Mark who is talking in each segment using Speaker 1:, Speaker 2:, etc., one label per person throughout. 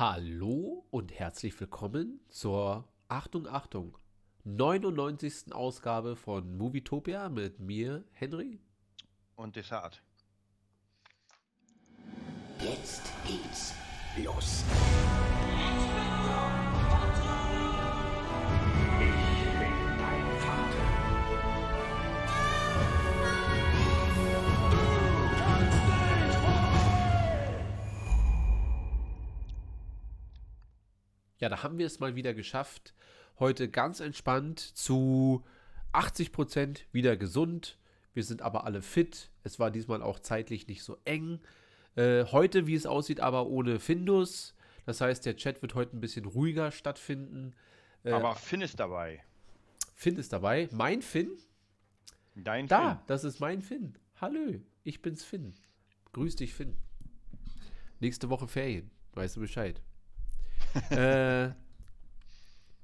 Speaker 1: Hallo und herzlich willkommen zur Achtung, Achtung, 99. Ausgabe von Movietopia mit mir, Henry.
Speaker 2: Und Desart.
Speaker 3: Jetzt geht's los.
Speaker 1: Ja, da haben wir es mal wieder geschafft. Heute ganz entspannt zu 80% wieder gesund. Wir sind aber alle fit. Es war diesmal auch zeitlich nicht so eng. Äh, heute, wie es aussieht, aber ohne Findus. Das heißt, der Chat wird heute ein bisschen ruhiger stattfinden. Äh,
Speaker 2: Aber Finn ist dabei.
Speaker 1: Finn ist dabei. Mein Finn?
Speaker 2: Dein
Speaker 1: Da,
Speaker 2: Finn.
Speaker 1: das ist mein Finn. Hallo, ich bin's Finn. Grüß dich, Finn. Nächste Woche Ferien. Weißt du Bescheid. äh,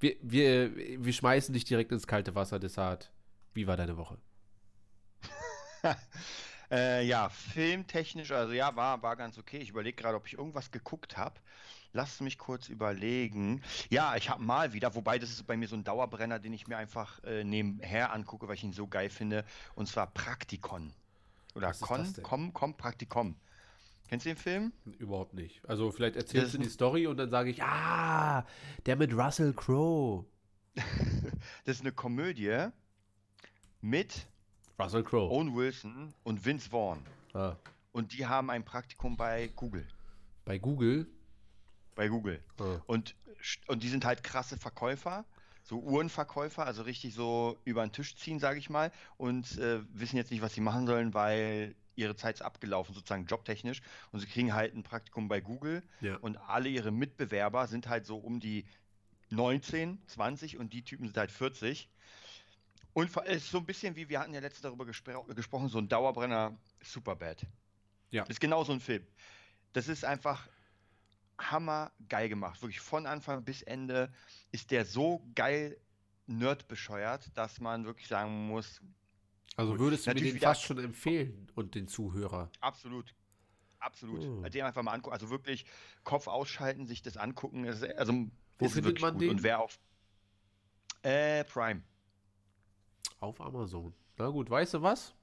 Speaker 1: wir, wir, wir schmeißen dich direkt ins kalte Wasser, Desart. Wie war deine Woche?
Speaker 2: Äh, ja, filmtechnisch, also ja, war, war ganz okay. Ich überlege gerade, ob ich irgendwas geguckt habe. Lass mich kurz überlegen. Ja, ich habe mal wieder, wobei das ist bei mir so ein Dauerbrenner, den ich mir einfach äh, nebenher angucke, weil ich ihn so geil finde. Und zwar Praktikon. Oder
Speaker 1: Was
Speaker 2: Con? Komm, Komm, Praktikum. Kennst du den Film?
Speaker 1: Überhaupt nicht. Also vielleicht erzählst
Speaker 2: Das
Speaker 1: du die Story und dann sage ich, ah, der mit Russell Crowe.
Speaker 2: Das ist eine Komödie mit
Speaker 1: Russell Crowe.
Speaker 2: Owen Wilson und Vince Vaughn.
Speaker 1: Ah,
Speaker 2: Und die haben ein Praktikum bei Google.
Speaker 1: bei Google.
Speaker 2: Bei Google.
Speaker 1: Ah.
Speaker 2: Und, und die sind halt krasse Verkäufer, so Uhrenverkäufer, also richtig so über den Tisch ziehen, sage ich mal, und äh, wissen jetzt nicht, was sie machen sollen, weil ihre Zeit ist abgelaufen, sozusagen jobtechnisch. Und sie kriegen halt ein Praktikum bei Google
Speaker 1: Ja.
Speaker 2: und alle ihre Mitbewerber sind halt so um die 19, 20 und die Typen sind halt 40. Und es ist so ein bisschen wie, wir hatten ja letztens darüber gespro gesprochen, so ein Dauerbrenner Superbad.
Speaker 1: Ja.
Speaker 2: Ist genau so ein Film. Das ist einfach hammergeil gemacht. Wirklich von Anfang bis Ende ist der so geil nerdbescheuert, dass man wirklich sagen muss,
Speaker 1: Also würdest du mir den
Speaker 2: wieder-
Speaker 1: fast schon empfehlen und den Zuhörer.
Speaker 2: absolut, absolut.
Speaker 1: Oh.
Speaker 2: Den einfach mal angucken. Also wirklich Kopf ausschalten, sich das angucken. Ist- Also,
Speaker 1: Wo findet man
Speaker 2: gut.
Speaker 1: den?
Speaker 2: Und wer auf äh, Prime.
Speaker 1: Auf Amazon. Na gut, weißt du was?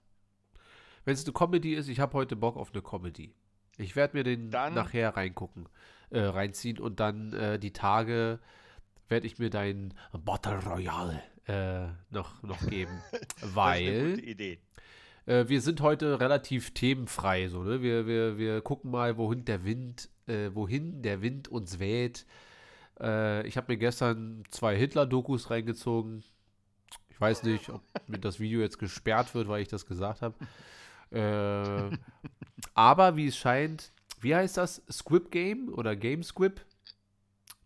Speaker 1: Wenn es eine Comedy ist, ich habe heute Bock auf eine Comedy. Ich werde mir den
Speaker 2: Dann-
Speaker 1: nachher reingucken, äh, reinziehen und dann äh, die Tage werde ich mir dein Battle Royale äh, noch, noch geben. Weil äh, wir sind heute relativ themenfrei. So, ne? wir, wir, wir gucken mal, wohin der Wind, äh, wohin der Wind uns weht. Äh, ich habe mir gestern zwei Hitler-Dokus reingezogen. Ich weiß nicht, ob mir das Video jetzt gesperrt wird, weil ich das gesagt habe. Äh, aber wie es scheint, wie heißt das? Squib Game oder Game Squib?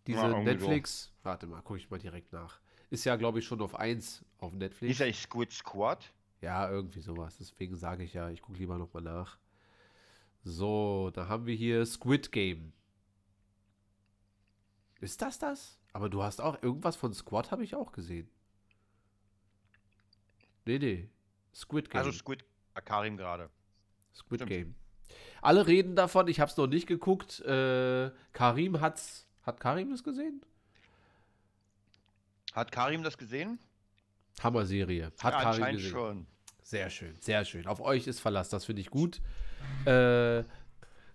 Speaker 1: Diese
Speaker 2: Ja, irgendwie so.
Speaker 1: Netflix. Warte mal, gucke ich mal direkt nach. Ist ja, glaube ich, schon auf 1 auf Netflix.
Speaker 2: Ist ja nicht Squid Squad?
Speaker 1: Ja, irgendwie sowas. Deswegen sage ich ja, ich gucke lieber nochmal nach. So, da haben wir hier Squid Game. Ist das das? Aber du hast auch irgendwas von Squad habe ich auch gesehen. Nee, nee. Squid Game.
Speaker 2: Also Squid ah, Karim gerade.
Speaker 1: Squid
Speaker 2: stimmt.
Speaker 1: Game. Alle reden davon, ich habe es noch nicht geguckt. Äh, Karim hat's. Hat Karim das gesehen?
Speaker 2: Hat Karim das gesehen?
Speaker 1: Hammer-Serie. Hat
Speaker 2: ja,
Speaker 1: Karim gesehen.
Speaker 2: schon.
Speaker 1: Sehr schön, sehr schön. Auf euch ist Verlass, das finde ich gut. Äh,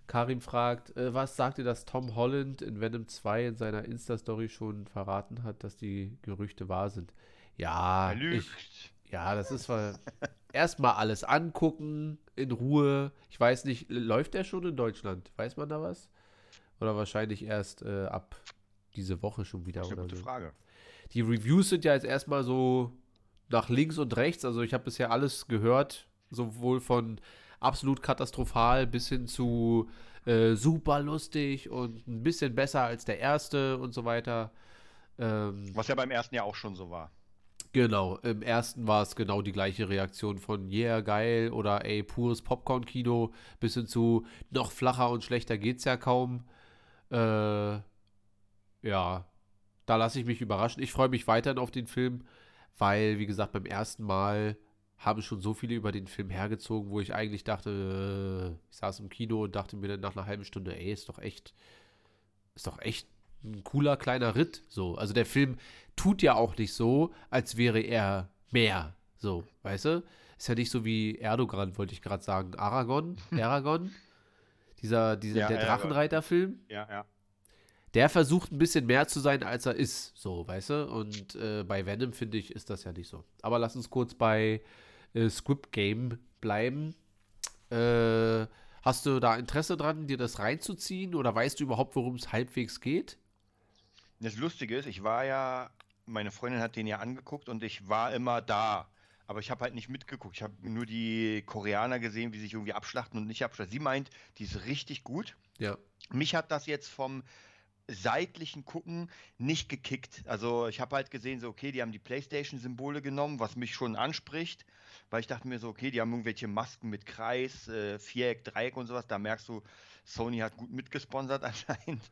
Speaker 1: Karim fragt, äh, was sagt ihr, dass Tom Holland in Venom 2 in seiner Insta-Story schon verraten hat, dass die Gerüchte wahr sind? Ja, ich, ja, das ist erstmal alles angucken, in Ruhe. Ich weiß nicht, läuft der schon in Deutschland? Weiß man da was? Oder wahrscheinlich erst äh, ab diese Woche schon wieder
Speaker 2: Das ist eine gute
Speaker 1: so.
Speaker 2: Frage.
Speaker 1: Die Reviews sind ja jetzt erstmal so nach links und rechts. Also ich habe bisher alles gehört, sowohl von absolut katastrophal bis hin zu äh, super lustig und ein bisschen besser als der erste und so weiter. Ähm,
Speaker 2: Was ja beim ersten Jahr auch schon so war.
Speaker 1: genau, im ersten war es genau die gleiche Reaktion von yeah, geil oder ey, pures Popcorn-Kino bis hin zu noch flacher und schlechter geht's ja kaum. Äh, ja, da lasse ich mich überraschen. Ich freue mich weiterhin auf den Film, weil, wie gesagt, beim ersten Mal haben schon so viele über den Film hergezogen, wo ich eigentlich dachte, äh, ich saß im Kino und dachte mir dann nach einer halben Stunde, ey, ist doch echt ist doch echt ein cooler kleiner Ritt. So. Also der Film tut ja auch nicht so, als wäre er mehr. So, weißt du? Ist ja nicht so wie Erdogan, wollte ich gerade sagen. Aragon? Aragon? Dieser, dieser
Speaker 2: Ja,
Speaker 1: der. Drachenreiter-Film?
Speaker 2: Ja, ja.
Speaker 1: Der versucht ein bisschen mehr zu sein, als er ist. So, weißt du? Und äh, bei Venom, finde ich, ist das ja nicht so. Aber lass uns kurz bei äh, Squid Game bleiben. Äh, hast du da Interesse dran, dir das reinzuziehen? Oder weißt du überhaupt, worum es halbwegs geht?
Speaker 2: Das Lustige ist, ich war ja, meine Freundin hat den ja angeguckt und ich war immer da. Aber ich habe halt nicht mitgeguckt. Ich habe nur die Koreaner gesehen, wie sich irgendwie abschlachten und nicht abschlachten. Sie meint, die ist richtig gut.
Speaker 1: Ja.
Speaker 2: Mich hat das jetzt vom seitlichen Gucken nicht gekickt. Also ich habe halt gesehen, so okay, die haben die PlayStation-Symbole genommen, was mich schon anspricht, weil ich dachte mir so, okay, die haben irgendwelche Masken mit Kreis, äh, Viereck, Dreieck und sowas. Da merkst du, Sony hat gut mitgesponsert anscheinend.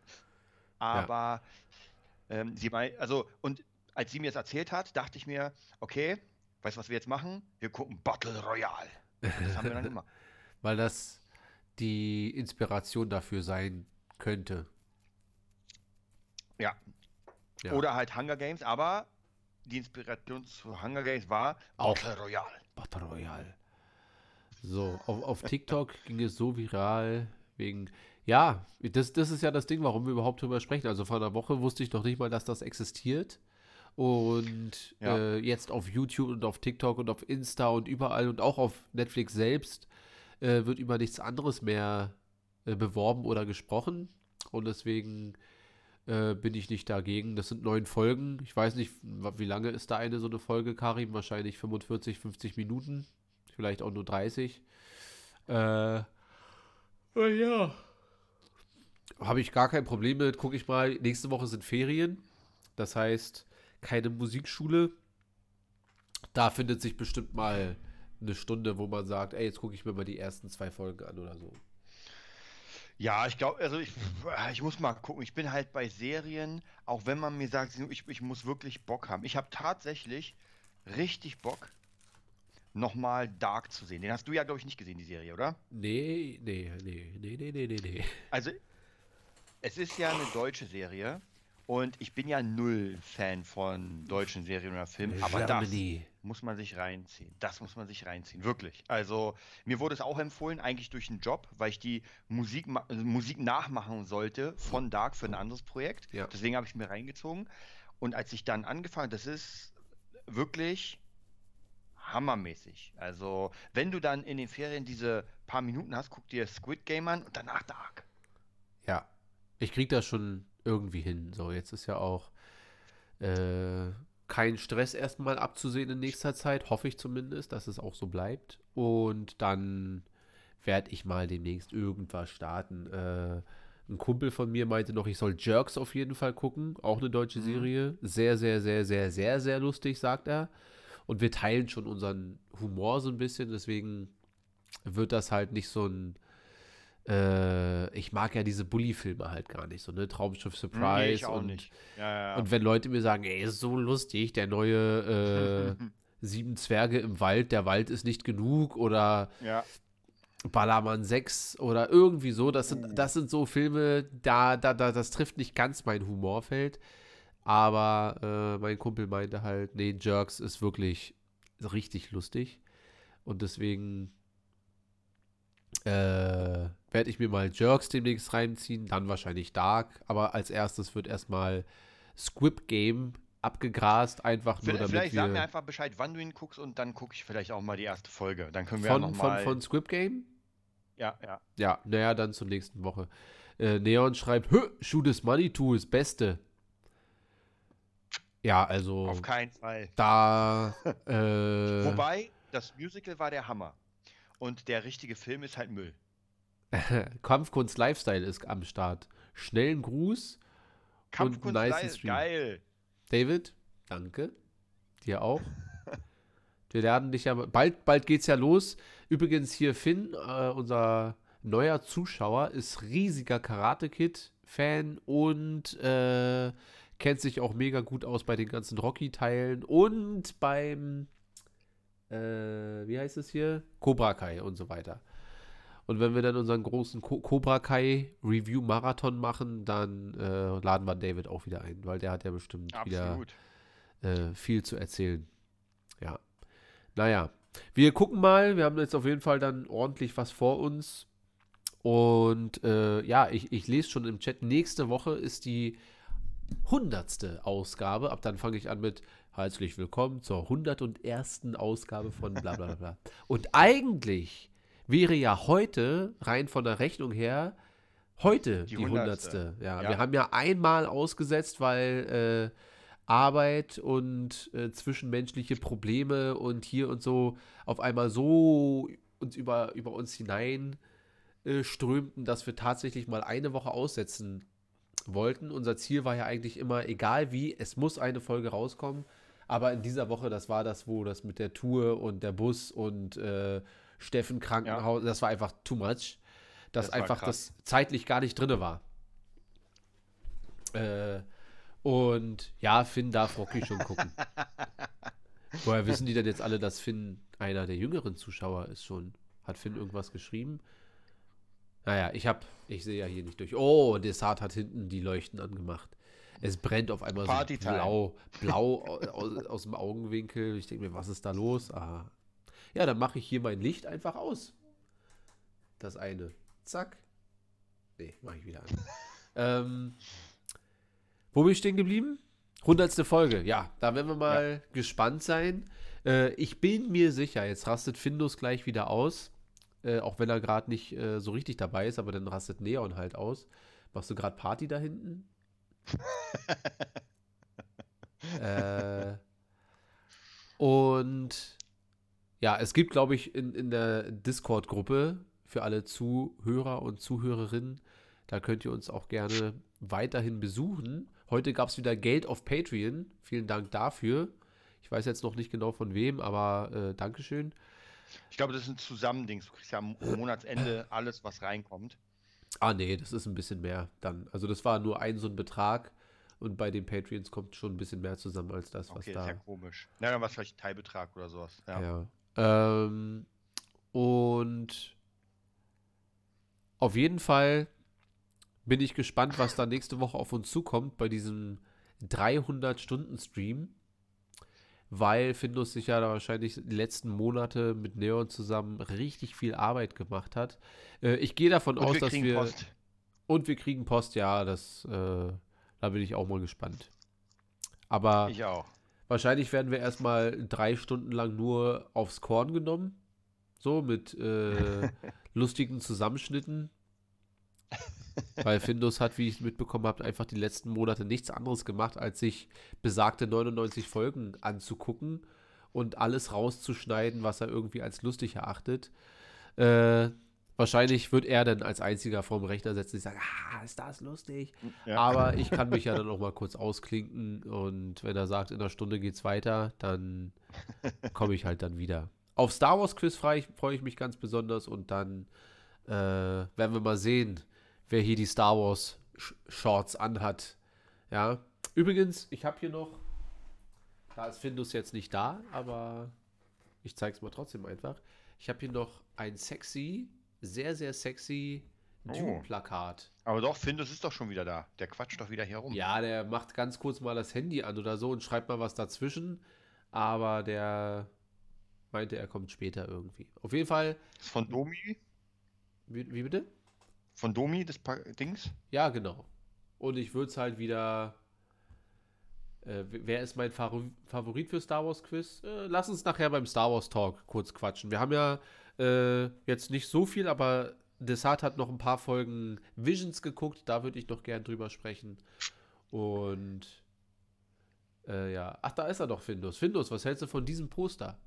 Speaker 2: Aber ähm, sie mei- also und als sie mir das erzählt hat, dachte ich mir, okay, weißt du, was wir jetzt machen? Wir gucken Battle Royale. Das haben wir dann gemacht.
Speaker 1: Weil das die Inspiration dafür sein könnte.
Speaker 2: Ja.
Speaker 1: Ja.
Speaker 2: Oder halt Hunger Games, aber die Inspiration zu Hunger Games war
Speaker 1: Auch.
Speaker 2: Battle Royale.
Speaker 1: Battle Royale. So, auf, auf TikTok ging es so viral wegen. Ja, das, das ist ja das Ding, warum wir überhaupt drüber sprechen. Also vor einer Woche wusste ich noch nicht mal, dass das existiert. Und
Speaker 2: Ja.
Speaker 1: äh, jetzt auf YouTube und auf TikTok und auf Insta und überall und auch auf Netflix selbst äh, wird über nichts anderes mehr äh, beworben oder gesprochen. Und deswegen äh, bin ich nicht dagegen. Das sind neun Folgen. Ich weiß nicht, wie lange ist da eine so eine Folge, Karim? Wahrscheinlich 45, 50 Minuten. Vielleicht auch nur 30. Äh, oh ja. Habe ich gar kein Problem mit. Gucke ich mal. Nächste Woche sind Ferien. Das heißt, keine Musikschule. Da findet sich bestimmt mal eine Stunde, wo man sagt, ey, jetzt gucke ich mir mal die ersten zwei Folgen an oder so.
Speaker 2: Ja, ich glaube, also ich, ich muss mal gucken. Ich bin halt bei Serien, auch wenn man mir sagt, ich, ich muss wirklich Bock haben. Ich habe tatsächlich richtig Bock, nochmal Dark zu sehen. Den hast du ja, glaube ich, nicht gesehen, die Serie, oder?
Speaker 1: Nee, nee, nee, nee, nee, nee, nee, nee.
Speaker 2: Also, es ist ja eine deutsche Serie und ich bin ja null Fan von deutschen Serien oder Filmen, aber das. Muss man sich reinziehen. Das muss man sich reinziehen, wirklich. Also, mir wurde es auch empfohlen, eigentlich durch einen Job, weil ich die Musik, also Musik nachmachen sollte von Dark für ein anderes Projekt.
Speaker 1: Ja.
Speaker 2: Deswegen habe ich mir reingezogen. Und als ich dann angefangen, das ist wirklich hammermäßig. Also, wenn du dann in den Ferien diese paar Minuten hast, guck dir Squid Game an und danach Dark.
Speaker 1: Ja, ich krieg das schon irgendwie hin. So, jetzt ist ja auch äh, kein Stress erstmal abzusehen in nächster Zeit, hoffe ich zumindest, dass es auch so bleibt. Und dann werde ich mal demnächst irgendwas starten. Äh, ein Kumpel von mir meinte noch, ich soll Jerks auf jeden Fall gucken. Auch eine deutsche
Speaker 2: Mhm.
Speaker 1: Serie. Sehr, sehr, sehr, sehr, sehr, sehr lustig, sagt er. Und wir teilen schon unseren Humor so ein bisschen. Deswegen wird das halt nicht so ein. Äh, ich mag ja diese Bully-Filme halt gar nicht. So, ne? Traumschiff Surprise.
Speaker 2: Nee,
Speaker 1: und.
Speaker 2: Ja, ja, ja.
Speaker 1: und wenn Leute mir sagen, ey, ist so lustig, der neue äh, Sieben Zwerge im Wald, der Wald ist nicht genug oder
Speaker 2: ja.
Speaker 1: Ballermann 6 oder irgendwie so. Das sind, das sind so Filme, da, da, da, das trifft nicht ganz mein Humorfeld. Aber äh, mein Kumpel meinte halt, nee, Jerks ist wirklich richtig lustig. Und deswegen äh, werde ich mir mal Jerks demnächst reinziehen, dann wahrscheinlich Dark. Aber als erstes wird erstmal Squid Game abgegrast, einfach nur
Speaker 2: Vielleicht,
Speaker 1: damit
Speaker 2: vielleicht sag mir einfach Bescheid, wann du ihn guckst und dann gucke ich vielleicht auch mal die erste Folge. Dann können wir ja
Speaker 1: von,
Speaker 2: noch
Speaker 1: von,
Speaker 2: mal.
Speaker 1: von Squid Game
Speaker 2: ja, ja.
Speaker 1: Ja, naja, dann zur nächsten Woche. Äh, Neon schreibt, Hö, Shoot is Money Tools, Beste. Ja, also
Speaker 2: Auf keinen Fall.
Speaker 1: da äh,
Speaker 2: Wobei, das Musical war der Hammer. Und der richtige Film ist halt Müll.
Speaker 1: Kampfkunst Lifestyle ist am Start. Schnellen Gruß,
Speaker 2: Kampfkunst
Speaker 1: nice
Speaker 2: geil,
Speaker 1: Stream.
Speaker 2: geil.
Speaker 1: David. Danke. Dir auch. Wir werden dich ja bald, bald geht's ja los. Übrigens hier Finn, äh, unser neuer Zuschauer, ist riesiger Karate Kid Fan und äh, kennt sich auch mega gut aus bei den ganzen Rocky-Teilen und beim, äh, wie heißt es hier? Cobra Kai und so weiter. Und wenn wir dann unseren großen Cobra Kai Review Marathon machen, dann äh, laden wir David auch wieder ein, weil der hat ja bestimmt
Speaker 2: Absolut.
Speaker 1: wieder äh, viel zu erzählen. Ja. Naja, wir gucken mal. Wir haben jetzt auf jeden Fall dann ordentlich was vor uns. Und äh, ja, ich, ich lese schon im Chat, nächste Woche ist die hundertste Ausgabe. Ab dann fange ich an mit herzlich willkommen zur 101. Ausgabe von bla bla bla. Und eigentlich wäre ja heute, rein von der Rechnung her, heute die,
Speaker 2: Die
Speaker 1: hundertste.
Speaker 2: hundertste.
Speaker 1: Ja,
Speaker 2: Ja.
Speaker 1: wir haben ja einmal ausgesetzt, weil äh, Arbeit und äh, zwischenmenschliche Probleme und hier und so auf einmal so uns über, über uns hinein äh, strömten, dass wir tatsächlich mal eine Woche aussetzen wollten. Unser Ziel war ja eigentlich immer, egal wie, es muss eine Folge rauskommen. Aber in dieser Woche, das war das, wo das mit der Tour und der Bus und äh, Steffen Krankenhaus, das war einfach too much. Dass
Speaker 2: Das
Speaker 1: einfach das zeitlich gar nicht drinne war. Äh, und ja, Finn darf Rocky schon gucken. Woher wissen die denn jetzt alle, dass Finn einer der jüngeren Zuschauer ist schon? Hat Finn irgendwas geschrieben? Naja, ich hab, ich sehe ja hier nicht durch. Oh, Desart hat hinten die Leuchten angemacht. Es brennt auf einmal so blau, blau au- aus, aus dem Augenwinkel. Ich denke mir, was ist da los? Ah. Ja, dann mache ich hier mein Licht einfach aus. Das eine. Zack. Nee, mache ich wieder an. ähm, wo bin ich stehen geblieben? Hundertste Folge. Ja, da werden wir mal gespannt sein. Äh, ich bin mir sicher, jetzt rastet Findus gleich wieder aus. Äh, auch wenn er gerade nicht äh, so richtig dabei ist, aber dann rastet Neon halt aus. Machst du gerade Party da hinten? Äh, und ja, es gibt, glaube ich, in, in der Discord-Gruppe für alle Zuhörer und Zuhörerinnen, da könnt ihr uns auch gerne weiterhin besuchen. Heute gab es wieder Geld auf Patreon. Vielen Dank dafür. Ich weiß jetzt noch nicht genau von wem, aber äh, Dankeschön.
Speaker 2: Ich glaube, das ist ein Zusammending. Du kriegst ja am Monatsende alles, was reinkommt.
Speaker 1: Ah, nee, das ist ein bisschen mehr dann. Also das war nur ein so ein Betrag und bei den Patreons kommt schon ein bisschen mehr zusammen als das, was
Speaker 2: Okay,
Speaker 1: da.
Speaker 2: ist ja komisch. Na, dann war es vielleicht ein Teilbetrag oder sowas. Ja.
Speaker 1: Ja. Ähm, und auf jeden Fall bin ich gespannt, was da nächste Woche auf uns zukommt bei diesem 300-Stunden-Stream. Weil Findus sich ja da wahrscheinlich die letzten Monate mit Neon zusammen richtig viel Arbeit gemacht hat. Äh, ich gehe davon
Speaker 2: Und
Speaker 1: aus,
Speaker 2: wir
Speaker 1: dass wir.
Speaker 2: Post.
Speaker 1: Und wir kriegen Post, ja, das, äh, da bin ich auch mal gespannt. Aber
Speaker 2: Ich auch.
Speaker 1: wahrscheinlich werden wir erstmal drei Stunden lang nur aufs Korn genommen. So mit äh, lustigen Zusammenschnitten. Weil Findus hat, wie ich mitbekommen habe, einfach die letzten Monate nichts anderes gemacht, als sich besagte 99 Folgen anzugucken und alles rauszuschneiden, was er irgendwie als lustig erachtet. Äh, wahrscheinlich wird er dann als einziger vorm Rechner sitzen und sagen, ah, ist das lustig.
Speaker 2: Ja.
Speaker 1: Aber ich kann mich ja dann auch mal kurz ausklinken und wenn er sagt, in einer Stunde geht's weiter, dann komme ich halt dann wieder. Auf Star Wars Quiz freue ich, freu ich mich ganz besonders und dann äh, werden wir mal sehen, wer hier die Star Wars Sh Shorts anhat. Ja. Übrigens, ich habe hier noch, da ist Findus jetzt nicht da, aber ich zeige es mal trotzdem einfach. Ich habe hier noch ein sexy, sehr, sehr sexy
Speaker 2: Oh.
Speaker 1: Dune-Plakat.
Speaker 2: Aber doch, Findus ist doch schon wieder da. Der quatscht doch wieder hier rum.
Speaker 1: Ja, der macht ganz kurz mal das Handy an oder so und schreibt mal was dazwischen. Aber der meinte, er kommt später irgendwie. Auf jeden Fall,
Speaker 2: Ist von Domi?
Speaker 1: wie, wie bitte?
Speaker 2: Von Domi, das pa Dings?
Speaker 1: Ja, genau. Und ich würde es halt wieder. Äh, wer ist mein Favo- Favorit für Star Wars Quiz? Äh, lass uns nachher beim Star Wars Talk kurz quatschen. Wir haben ja äh, jetzt nicht so viel, aber Desart hat noch ein paar Folgen Visions geguckt. Da würde ich noch gern drüber sprechen. Und äh, ja, ach, da ist er doch, Findus. Findus, was hältst du von diesem Poster?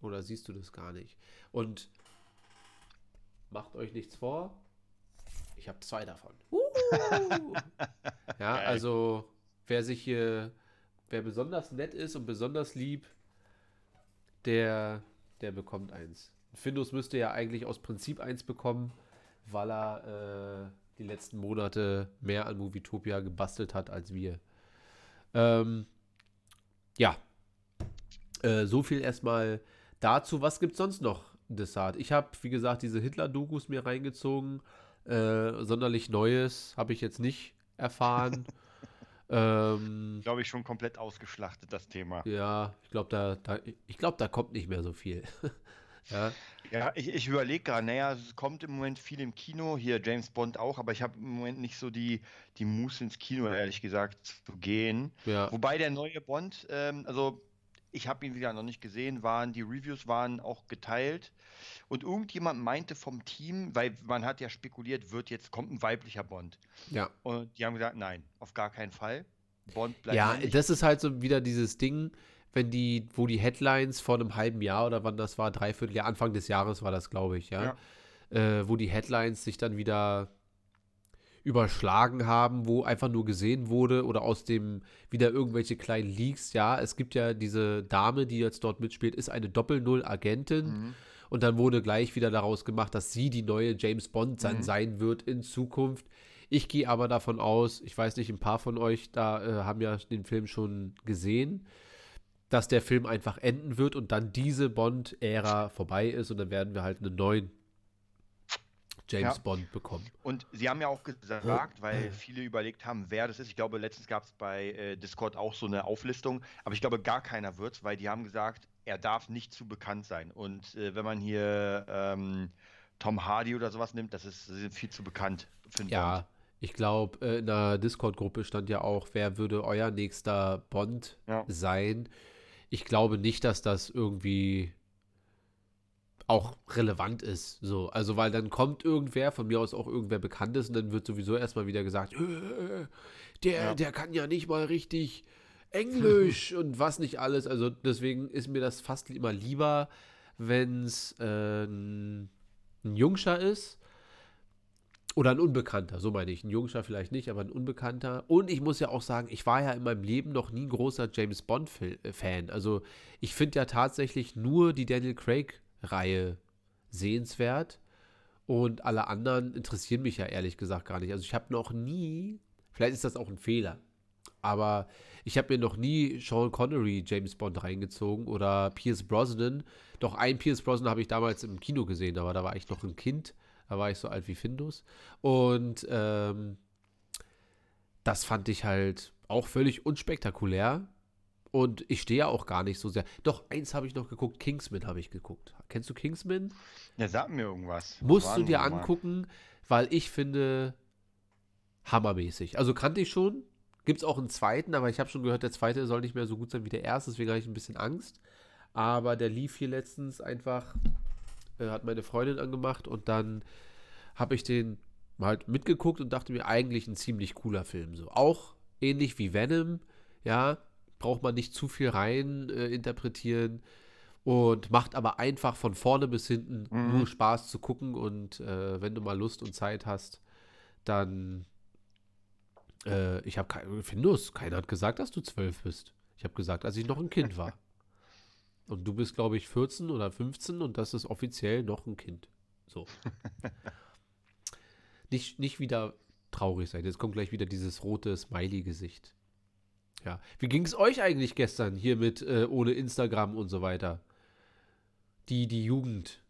Speaker 1: Oder siehst du das gar nicht? Und macht euch nichts vor. Ich habe zwei davon. Uh. ja,
Speaker 2: Geil.
Speaker 1: also wer sich hier, wer besonders nett ist und besonders lieb, der, der bekommt eins. Findus müsste ja eigentlich aus Prinzip eins bekommen, weil er äh, die letzten Monate mehr an Movietopia gebastelt hat als wir. Ähm, ja. Äh, so viel erstmal dazu. Was gibt's sonst noch Desart. Ich habe, wie gesagt, diese Hitler-Dokus mir reingezogen. Äh, sonderlich Neues habe ich jetzt nicht erfahren. ähm,
Speaker 2: Glaube ich schon komplett ausgeschlachtet, das Thema.
Speaker 1: ja, ich glaube, da, da, ich glaub, da kommt nicht mehr so viel. ja,
Speaker 2: Ja, ich, ich überlege gerade, naja, es kommt im Moment viel im Kino, hier James Bond auch, aber ich habe im Moment nicht so die, die Muße ins Kino, ehrlich gesagt, zu gehen.
Speaker 1: ja.
Speaker 2: Wobei der neue Bond, ähm, also ich habe ihn wieder noch nicht gesehen, waren die Reviews waren auch geteilt und irgendjemand meinte vom Team, weil man hat ja spekuliert, wird jetzt kommt ein weiblicher Bond
Speaker 1: ja.
Speaker 2: und die haben gesagt, nein, auf gar keinen Fall. Bond bleibt
Speaker 1: Ja,
Speaker 2: männlich.
Speaker 1: das ist halt so wieder dieses Ding, wenn die, wo die Headlines vor einem halben Jahr oder wann das war, dreiviertel Jahr, Anfang des Jahres war das, glaube ich, ja. Äh, wo die Headlines sich dann wieder überschlagen haben, wo einfach nur gesehen wurde oder aus dem wieder irgendwelche kleinen Leaks, ja, es gibt ja diese Dame, die jetzt dort mitspielt, ist eine Doppel-Null-Agentin
Speaker 2: Mhm.
Speaker 1: und dann wurde gleich wieder daraus gemacht, dass sie die neue James Bond dann
Speaker 2: Mhm.
Speaker 1: sein wird in Zukunft. Ich gehe aber davon aus, ich weiß nicht, ein paar von euch da äh, haben ja den Film schon gesehen, dass der Film einfach enden wird und dann diese Bond-Ära vorbei ist und dann werden wir halt einen neuen James
Speaker 2: Ja.
Speaker 1: Bond bekommen.
Speaker 2: Und sie haben ja auch gesagt, weil viele überlegt haben, wer das ist. Ich glaube, letztens gab es bei äh, Discord auch so eine Auflistung, aber ich glaube, gar keiner wird weil die haben gesagt, er darf nicht zu bekannt sein. Und äh, wenn man hier ähm, Tom Hardy oder sowas nimmt, das ist, sind viel zu bekannt für einen Bond.
Speaker 1: Ja, ich glaube, äh, in der Discord-Gruppe stand ja auch, wer würde euer nächster Bond
Speaker 2: Ja.
Speaker 1: sein. Ich glaube nicht, dass das irgendwie auch relevant ist. So, also weil dann kommt irgendwer, von mir aus auch irgendwer Bekanntes, und dann wird sowieso erstmal wieder gesagt, äh, der,
Speaker 2: Ja.
Speaker 1: der kann ja nicht mal richtig Englisch und was nicht alles. Also deswegen ist mir das fast immer lieber, wenn es äh, ein, Jungscher ist. Oder ein Unbekannter, so meine ich. Ein Jungscher vielleicht nicht, aber ein Unbekannter. Und ich muss ja auch sagen, ich war ja in meinem Leben noch nie ein großer James Bond-Fan. Also ich finde ja tatsächlich nur die Daniel Craig-Reihe sehenswert. Und alle anderen interessieren mich ja ehrlich gesagt gar nicht. Also ich habe noch nie, vielleicht ist das auch ein Fehler, aber ich habe mir noch nie Sean Connery James Bond reingezogen oder Pierce Brosnan. Doch ein Pierce Brosnan habe ich damals im Kino gesehen, aber da war ich noch ein Kind. Da war ich so alt wie Findus. Und ähm, das fand ich halt auch völlig unspektakulär. Und ich stehe ja auch gar nicht so sehr. Doch, eins habe ich noch geguckt. Kingsman habe ich geguckt. Kennst du Kingsman?
Speaker 2: Ja, sag mir irgendwas.
Speaker 1: Musst du dir
Speaker 2: mal.
Speaker 1: angucken, weil ich finde, hammermäßig. Also kannte ich schon. Gibt es auch einen zweiten, aber ich habe schon gehört, der zweite soll nicht mehr so gut sein wie der erste, deswegen habe ich ein bisschen Angst. Aber der lief hier letztens einfach, äh, hat meine Freundin angemacht und dann habe ich den halt mitgeguckt und dachte mir, eigentlich ein ziemlich cooler Film. So auch ähnlich wie Venom, ja, braucht man nicht zu viel rein äh, interpretieren und macht aber einfach von vorne bis hinten
Speaker 2: Mhm.
Speaker 1: nur Spaß zu gucken und äh, wenn du mal Lust und Zeit hast, dann äh, ich habe kein Findus, keiner hat gesagt, dass du zwölf bist. Ich habe gesagt, als ich noch ein Kind war. Und du bist, glaube ich, 14 oder 15 und das ist offiziell noch ein Kind. So. nicht, nicht wieder traurig sein. Jetzt kommt gleich wieder dieses rote Smiley-Gesicht. Ja. Wie ging es euch eigentlich gestern hier mit äh, ohne Instagram und so weiter? Die, die Jugend.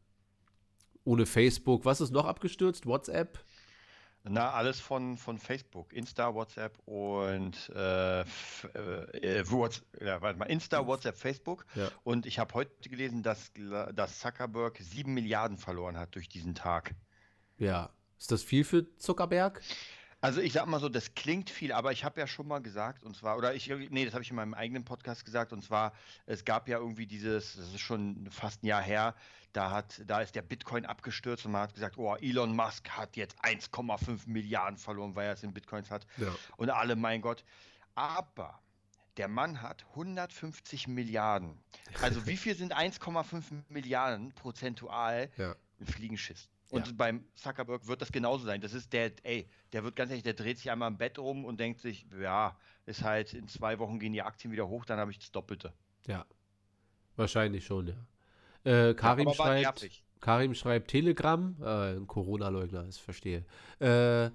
Speaker 1: Ohne Facebook. Was ist noch abgestürzt? WhatsApp?
Speaker 2: Na, alles von, von Facebook, Insta, WhatsApp und äh, äh, äh, Whats- ja, warte mal, Insta, WhatsApp, Facebook.
Speaker 1: Ja.
Speaker 2: Und ich habe heute gelesen, dass, dass Zuckerberg sieben Milliarden verloren hat durch diesen Tag.
Speaker 1: Ja. Ist das viel für Zuckerberg?
Speaker 2: Also ich sag mal so, das klingt viel, aber ich habe ja schon mal gesagt, und zwar, oder ich, nee, das habe ich in meinem eigenen Podcast gesagt, und zwar, es gab ja irgendwie dieses, das ist schon fast ein Jahr her, da hat, da ist der Bitcoin abgestürzt und man hat gesagt, oh, Elon Musk hat jetzt 1,5 Milliarden verloren, weil er es in Bitcoins hat.
Speaker 1: Ja.
Speaker 2: Und alle, mein Gott. Aber der Mann hat 150 Milliarden. Also wie viel sind 1,5 Milliarden prozentual
Speaker 1: Ja.
Speaker 2: ein Fliegenschiss? Und
Speaker 1: Ja.
Speaker 2: beim Zuckerberg wird das genauso sein. Das ist der, ey, der wird ganz ehrlich, der dreht sich einmal im Bett um und denkt sich, ja, ist halt, in zwei Wochen gehen die Aktien wieder hoch, dann habe ich das Doppelte.
Speaker 1: Ja. Wahrscheinlich schon, ja. Äh, Karim
Speaker 2: war
Speaker 1: schreibt. Karim schreibt Telegram, äh, ein Corona-Leugner, ich verstehe. Äh,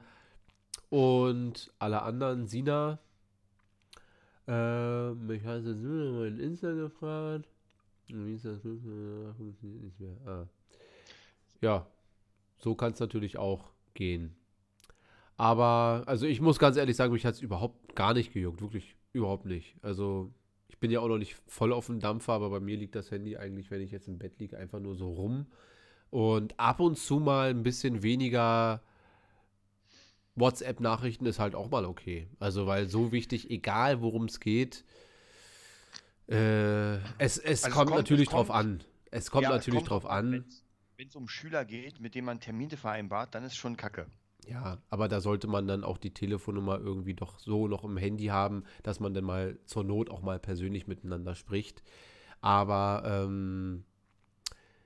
Speaker 1: und alle anderen, Sina, äh, mich hat jetzt nur mein Insta gefragt. Wie ist das? Funktioniert nicht mehr. Ah. ja, so kann es natürlich auch gehen. Aber, also ich muss ganz ehrlich sagen, mich hat es überhaupt gar nicht gejuckt. Wirklich überhaupt nicht. Also, ich bin ja auch noch nicht voll auf dem Dampfer, aber bei mir liegt das Handy eigentlich, wenn ich jetzt im Bett liege, einfach nur so rum. Und ab und zu mal ein bisschen weniger WhatsApp-Nachrichten ist halt auch mal okay. Also, weil so wichtig, egal worum es geht, äh, es, es
Speaker 2: Also es
Speaker 1: kommt
Speaker 2: kommt-
Speaker 1: natürlich
Speaker 2: es kommt-
Speaker 1: drauf an. Es kommt
Speaker 2: Ja, es
Speaker 1: natürlich
Speaker 2: kommt
Speaker 1: drauf an.
Speaker 2: Wenn es um Schüler geht, mit denen man Termine vereinbart, dann ist schon Kacke.
Speaker 1: Ja, aber da sollte man dann auch die Telefonnummer irgendwie doch so noch im Handy haben, dass man dann mal zur Not auch mal persönlich miteinander spricht. Aber ähm,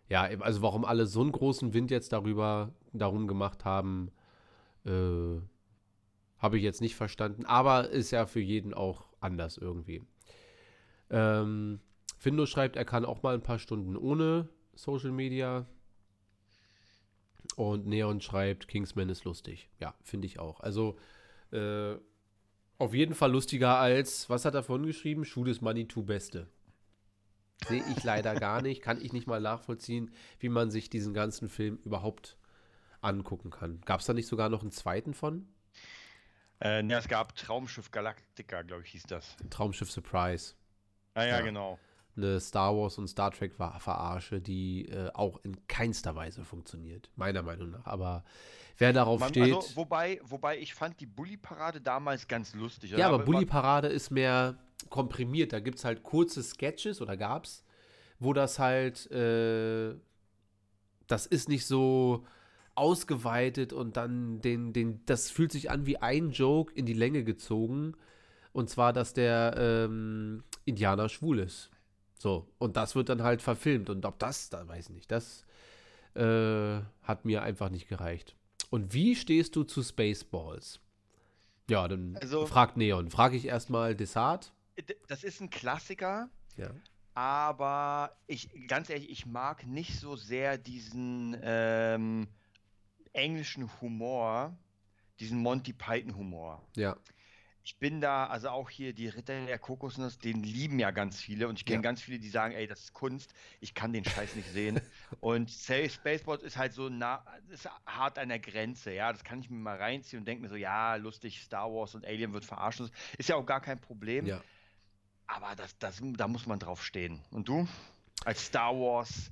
Speaker 1: ja, also warum alle so einen großen Wind jetzt darüber darum gemacht haben, äh, habe ich jetzt nicht verstanden. Aber ist ja für jeden auch anders irgendwie. Ähm, Findo schreibt, er kann auch mal ein paar Stunden ohne Social Media. Und Neon schreibt, Kingsman ist lustig. Ja, finde ich auch. Also äh, auf jeden Fall lustiger als, was hat er vorhin geschrieben? Shoot is Money to Beste. Sehe ich leider gar nicht, kann ich nicht mal nachvollziehen, wie man sich diesen ganzen Film überhaupt angucken kann. Gab es da nicht sogar noch einen zweiten von?
Speaker 2: Äh, ne, es gab Traumschiff Galactica, glaube ich, hieß das.
Speaker 1: Traumschiff Surprise.
Speaker 2: Ah ja,
Speaker 1: Ja.
Speaker 2: genau.
Speaker 1: Eine Star Wars und Star Trek Ver- Verarsche, die äh, auch in keinster Weise funktioniert, meiner Meinung nach. Aber wer darauf
Speaker 2: Man,
Speaker 1: steht.
Speaker 2: also, wobei, wobei ich fand die Bully-Parade damals ganz lustig.
Speaker 1: Ja,
Speaker 2: Da
Speaker 1: aber
Speaker 2: haben wir immer-
Speaker 1: Bully Parade ist mehr komprimiert. Da gibt es halt kurze Sketches oder gab's, wo das halt, äh, das ist nicht so ausgeweitet und dann den, den, das fühlt sich an wie ein Joke in die Länge gezogen. Und zwar, dass der ähm, Indianer schwul ist. So, und das wird dann halt verfilmt. Und ob das, da weiß ich nicht, das äh, hat mir einfach nicht gereicht. Und wie stehst du zu Spaceballs? Ja, dann
Speaker 2: Also-
Speaker 1: fragt Neon. Frage ich erstmal Desart.
Speaker 2: Das ist ein Klassiker,
Speaker 1: Ja.
Speaker 2: aber ich, ganz ehrlich, ich mag nicht so sehr diesen ähm, englischen Humor, diesen Monty Python-Humor.
Speaker 1: Ja.
Speaker 2: Ich bin da, also auch hier die Ritter der Kokosnuss, den lieben ja ganz viele und ich kenne
Speaker 1: Ja.
Speaker 2: ganz viele, die sagen, ey, das ist Kunst, ich kann den Scheiß nicht sehen. und Spaceballs ist halt so nah, ist hart an der Grenze, ja, das kann ich mir mal reinziehen und denke mir so, ja, lustig, Star Wars und Alien wird verarscht, ist ja auch gar kein Problem,
Speaker 1: ja.
Speaker 2: aber das, das, da muss man drauf stehen. Und du? Als Star Wars,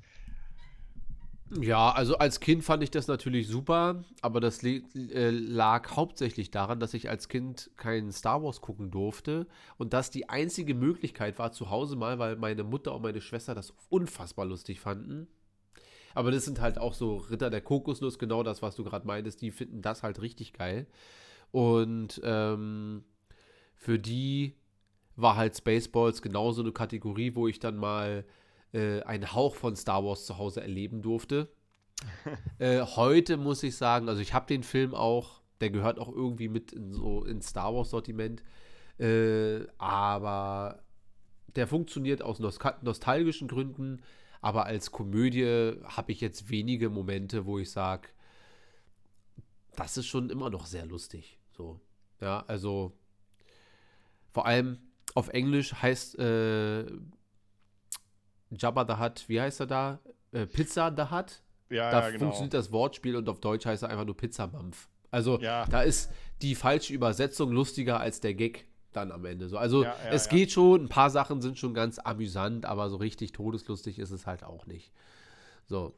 Speaker 1: Ja, also als Kind fand ich das natürlich super, aber das äh, lag hauptsächlich daran, dass ich als Kind keinen Star Wars gucken durfte und das die einzige Möglichkeit war zu Hause mal, weil meine Mutter und meine Schwester das unfassbar lustig fanden. Aber das sind halt auch so Ritter der Kokosnuss, genau das, was du gerade meintest, die finden das halt richtig geil. Und ähm, für die war halt Spaceballs genauso eine Kategorie, wo ich dann mal äh, einen Hauch von Star Wars zu Hause erleben durfte. äh, heute muss ich sagen, also ich habe den Film auch, der gehört auch irgendwie mit in so ins Star Wars Sortiment, äh, aber der funktioniert aus nostal nostalgischen Gründen, aber als Komödie habe ich jetzt wenige Momente, wo ich sage, das ist schon immer noch sehr lustig. So, ja, also vor allem auf Englisch heißt äh, Jabba the Hutt, wie heißt er da? Äh, Pizza the Hutt.
Speaker 2: ja,
Speaker 1: Da
Speaker 2: ja, genau.
Speaker 1: funktioniert das Wortspiel und auf Deutsch heißt er einfach nur Pizzamampf. Also
Speaker 2: Ja.
Speaker 1: da ist die falsche Übersetzung lustiger als der Gag dann am Ende. So, also
Speaker 2: Ja,
Speaker 1: es geht schon, ein paar Sachen sind schon ganz amüsant, aber so richtig todeslustig ist es halt auch nicht. So.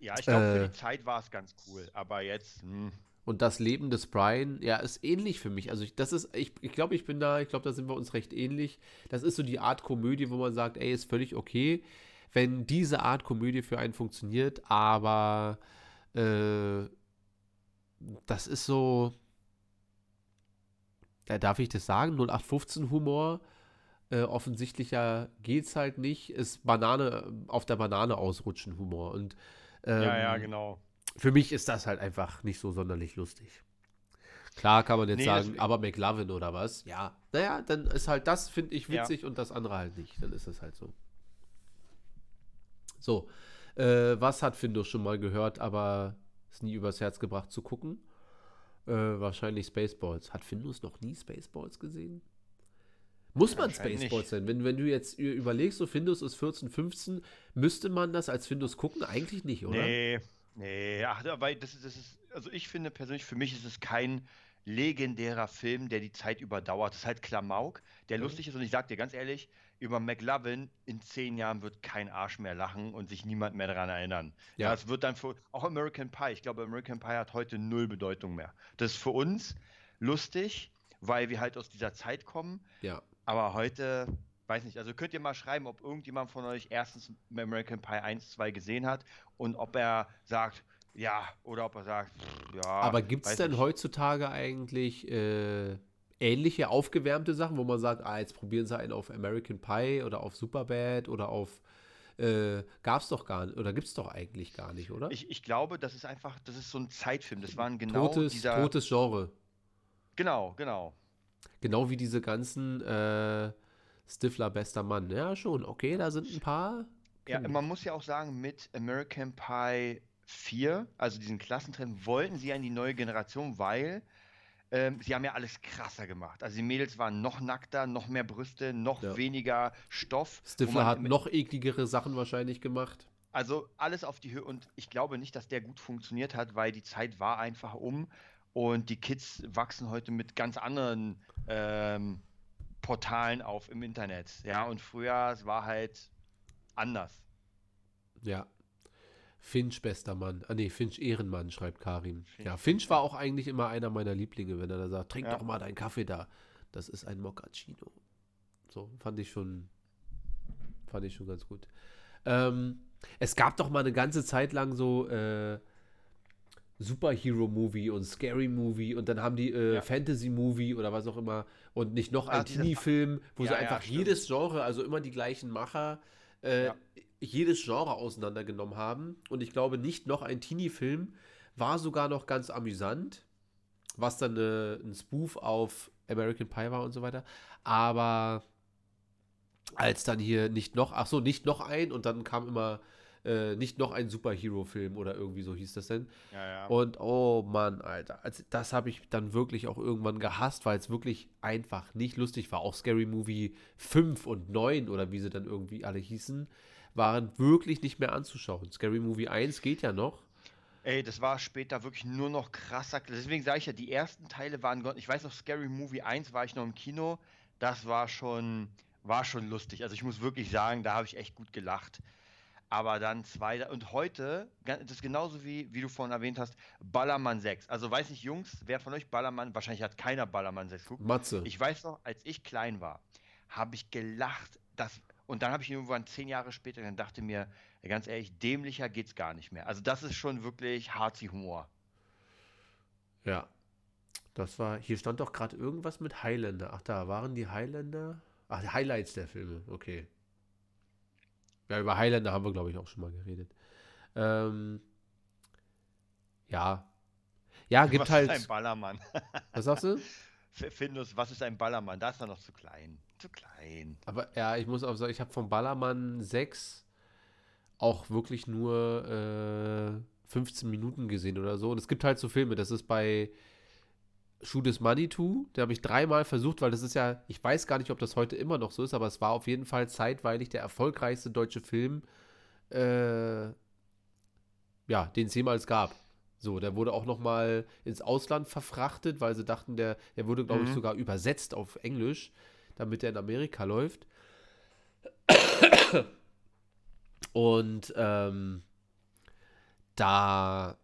Speaker 2: Ja, ich glaube, für
Speaker 1: Äh,
Speaker 2: die Zeit war es ganz cool, aber jetzt, hm.
Speaker 1: Und das Leben des Brian, ja, ist ähnlich für mich. Also ich, das ist, ich, ich glaube, ich bin da, ich glaube, da sind wir uns recht ähnlich. Das ist so die Art Komödie, wo man sagt, ey, ist völlig okay, wenn diese Art Komödie für einen funktioniert, aber äh, das ist so, ja, darf ich das sagen? 0815 Humor. Äh, offensichtlicher geht's halt nicht. Ist Banane, auf der Banane ausrutschen Humor. Und ähm,
Speaker 2: ja, ja, genau.
Speaker 1: Für mich ist das halt einfach nicht so sonderlich lustig. Klar kann man jetzt
Speaker 2: Nee,
Speaker 1: sagen,
Speaker 2: das-
Speaker 1: aber McLovin oder was? Ja. Naja, dann ist halt das, finde ich,
Speaker 2: Ja.
Speaker 1: witzig und das andere halt nicht. Dann ist es halt so. So. Äh, was hat Findus schon mal gehört, aber ist nie übers Herz gebracht zu gucken? Äh, wahrscheinlich Spaceballs. Hat Findus noch nie Spaceballs gesehen? Muss man Spaceballs sein? Wenn, wenn du jetzt überlegst, so Findus ist 14, 15, müsste man das als Findus gucken? Eigentlich nicht, oder?
Speaker 2: Nee, nee, ach, aber das ist, das ist, also ich finde persönlich, für mich ist es kein legendärer Film, der die Zeit überdauert. Das ist halt Klamauk, der
Speaker 1: Mhm.
Speaker 2: lustig ist und ich sag dir ganz ehrlich, über McLovin in zehn Jahren wird kein Arsch mehr lachen und sich niemand mehr daran erinnern.
Speaker 1: Ja.
Speaker 2: Ja, es wird dann für, auch American Pie, ich glaube, American Pie hat heute null Bedeutung mehr. Das ist für uns lustig, weil wir halt aus dieser Zeit kommen,
Speaker 1: Ja.
Speaker 2: aber heute, weiß nicht, also könnt ihr mal schreiben, ob irgendjemand von euch erstens American Pie 1, 2 gesehen hat und ob er sagt, ja, oder ob er sagt, ja.
Speaker 1: Aber gibt es denn
Speaker 2: nicht.
Speaker 1: heutzutage eigentlich äh, ähnliche aufgewärmte Sachen, wo man sagt, ah, jetzt probieren sie einen auf American Pie oder auf Superbad oder auf. Äh, gab's doch gar nicht, oder gibt's doch eigentlich gar nicht, oder?
Speaker 2: Ich, ich glaube, das ist einfach, das ist so ein Zeitfilm. Das waren genau
Speaker 1: totes,
Speaker 2: dieser.
Speaker 1: totes Genre.
Speaker 2: Genau, genau.
Speaker 1: Genau wie diese ganzen äh, Stifler bester Mann. Ja, schon. Okay, da sind ein paar.
Speaker 2: Ja, man muss ja auch sagen, mit American Pie 4, also diesen Klassentrend, wollten sie ja in die neue Generation, weil ähm, sie haben ja alles krasser gemacht. Also die Mädels waren noch nackter, noch mehr Brüste, noch
Speaker 1: Ja.
Speaker 2: weniger Stoff.
Speaker 1: Stifler hat noch ekligere Sachen wahrscheinlich gemacht.
Speaker 2: Also alles auf die Höhe und ich glaube nicht, dass der gut funktioniert hat, weil die Zeit war einfach um und die Kids wachsen heute mit ganz anderen ähm, Portalen auf im Internet. Ja, und früher, es war halt anders.
Speaker 1: Ja. Finch, bester Mann. Ah, nee, Finch, Ehrenmann, schreibt Karim.
Speaker 2: Finch,
Speaker 1: ja, Finch war auch eigentlich immer einer meiner Lieblinge, wenn er da sagt, trink
Speaker 2: Ja.
Speaker 1: doch mal deinen Kaffee da. Das ist ein Moccacino. So, fand ich schon, fand ich schon ganz gut. Ähm, es gab doch mal eine ganze Zeit lang so äh, Superhero-Movie und Scary-Movie und dann haben die äh,
Speaker 2: Ja.
Speaker 1: Fantasy-Movie oder was auch immer und nicht noch
Speaker 2: Ah,
Speaker 1: ein
Speaker 2: diese-
Speaker 1: Teenie-Film, wo sie
Speaker 2: Ja, ja,
Speaker 1: einfach
Speaker 2: stimmt.
Speaker 1: jedes Genre, also immer die gleichen Macher, äh,
Speaker 2: Ja.
Speaker 1: jedes Genre auseinandergenommen haben. Und ich glaube, nicht noch ein Teenie-Film war sogar noch ganz amüsant, was dann äh, ein Spoof auf American Pie war und so weiter. Aber als dann hier nicht noch, ach so, nicht noch ein und dann kam immer äh, nicht noch ein Superhero-Film oder irgendwie so hieß das denn.
Speaker 2: Ja, ja.
Speaker 1: Und oh Mann, Alter, also das habe ich dann wirklich auch irgendwann gehasst, weil es wirklich einfach nicht lustig war. Auch Scary Movie 5 und 9 oder wie sie dann irgendwie alle hießen, waren wirklich nicht mehr anzuschauen. Scary Movie 1 geht ja noch.
Speaker 2: Ey, das war später wirklich nur noch krasser. Deswegen sage ich ja, die ersten Teile waren Gott. Ich weiß noch, Scary Movie 1 war ich noch im Kino. Das war schon, war schon lustig. Also ich muss wirklich sagen, da habe ich echt gut gelacht. Aber dann zwei, und heute, das ist genauso wie, wie du vorhin erwähnt hast, Ballermann 6. Also weiß nicht, Jungs, wer von euch Ballermann, wahrscheinlich hat keiner Ballermann 6 geguckt.
Speaker 1: Matze.
Speaker 2: Ich weiß noch, als ich klein war, habe ich gelacht, dass, und dann habe ich ihn irgendwann zehn Jahre später dann dachte mir, ganz ehrlich, dämlicher geht's gar nicht mehr. Also das ist schon wirklich Harzi-Humor.
Speaker 1: Ja. Das war, hier stand doch gerade irgendwas mit Highlander. Ach, da waren die Highlander. Ach, Highlights der Filme, okay. Ja, über Highlander haben wir, glaube ich, auch schon mal geredet. Ähm, ja. Ja, gibt
Speaker 2: was
Speaker 1: halt.
Speaker 2: ist ein Ballermann?
Speaker 1: Was sagst du?
Speaker 2: Findus, was ist ein Ballermann? Da ist er noch zu klein. Zu klein.
Speaker 1: Aber ja, ich muss auch sagen, ich habe von Ballermann 6 auch wirklich nur äh, 15 Minuten gesehen oder so. Und es gibt halt so Filme, das ist bei Shoot is Money To, da habe ich dreimal versucht, weil das ist ja, ich weiß gar nicht, ob das heute immer noch so ist, aber es war auf jeden Fall zeitweilig der erfolgreichste deutsche Film, äh, ja, den es jemals gab. So, der wurde auch noch mal ins Ausland verfrachtet, weil sie dachten, der, der wurde, glaube ich,
Speaker 2: Mhm.
Speaker 1: sogar übersetzt auf Englisch, damit er in Amerika läuft. Und ähm, da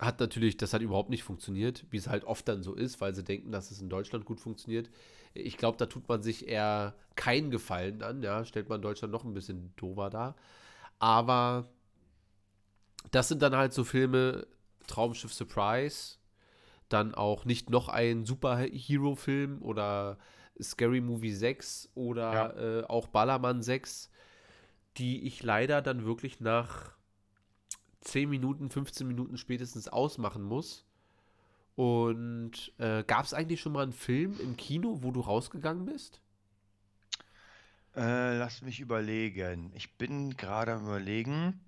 Speaker 1: hat natürlich, das hat überhaupt nicht funktioniert, wie es halt oft dann so ist, weil sie denken, dass es in Deutschland gut funktioniert. Ich glaube, da tut man sich eher keinen Gefallen an, ja, stellt man Deutschland noch ein bisschen dover dar. Aber das sind dann halt so Filme, Traumschiff Surprise, dann auch nicht noch ein Superhero-Film oder Scary Movie 6 oder äh, auch Ballermann 6, die ich leider dann wirklich nach 10 Minuten, 15 Minuten spätestens ausmachen muss. Und äh, gab es eigentlich schon mal einen Film im Kino, wo du rausgegangen bist?
Speaker 2: Äh, lass mich überlegen. Ich bin gerade am überlegen.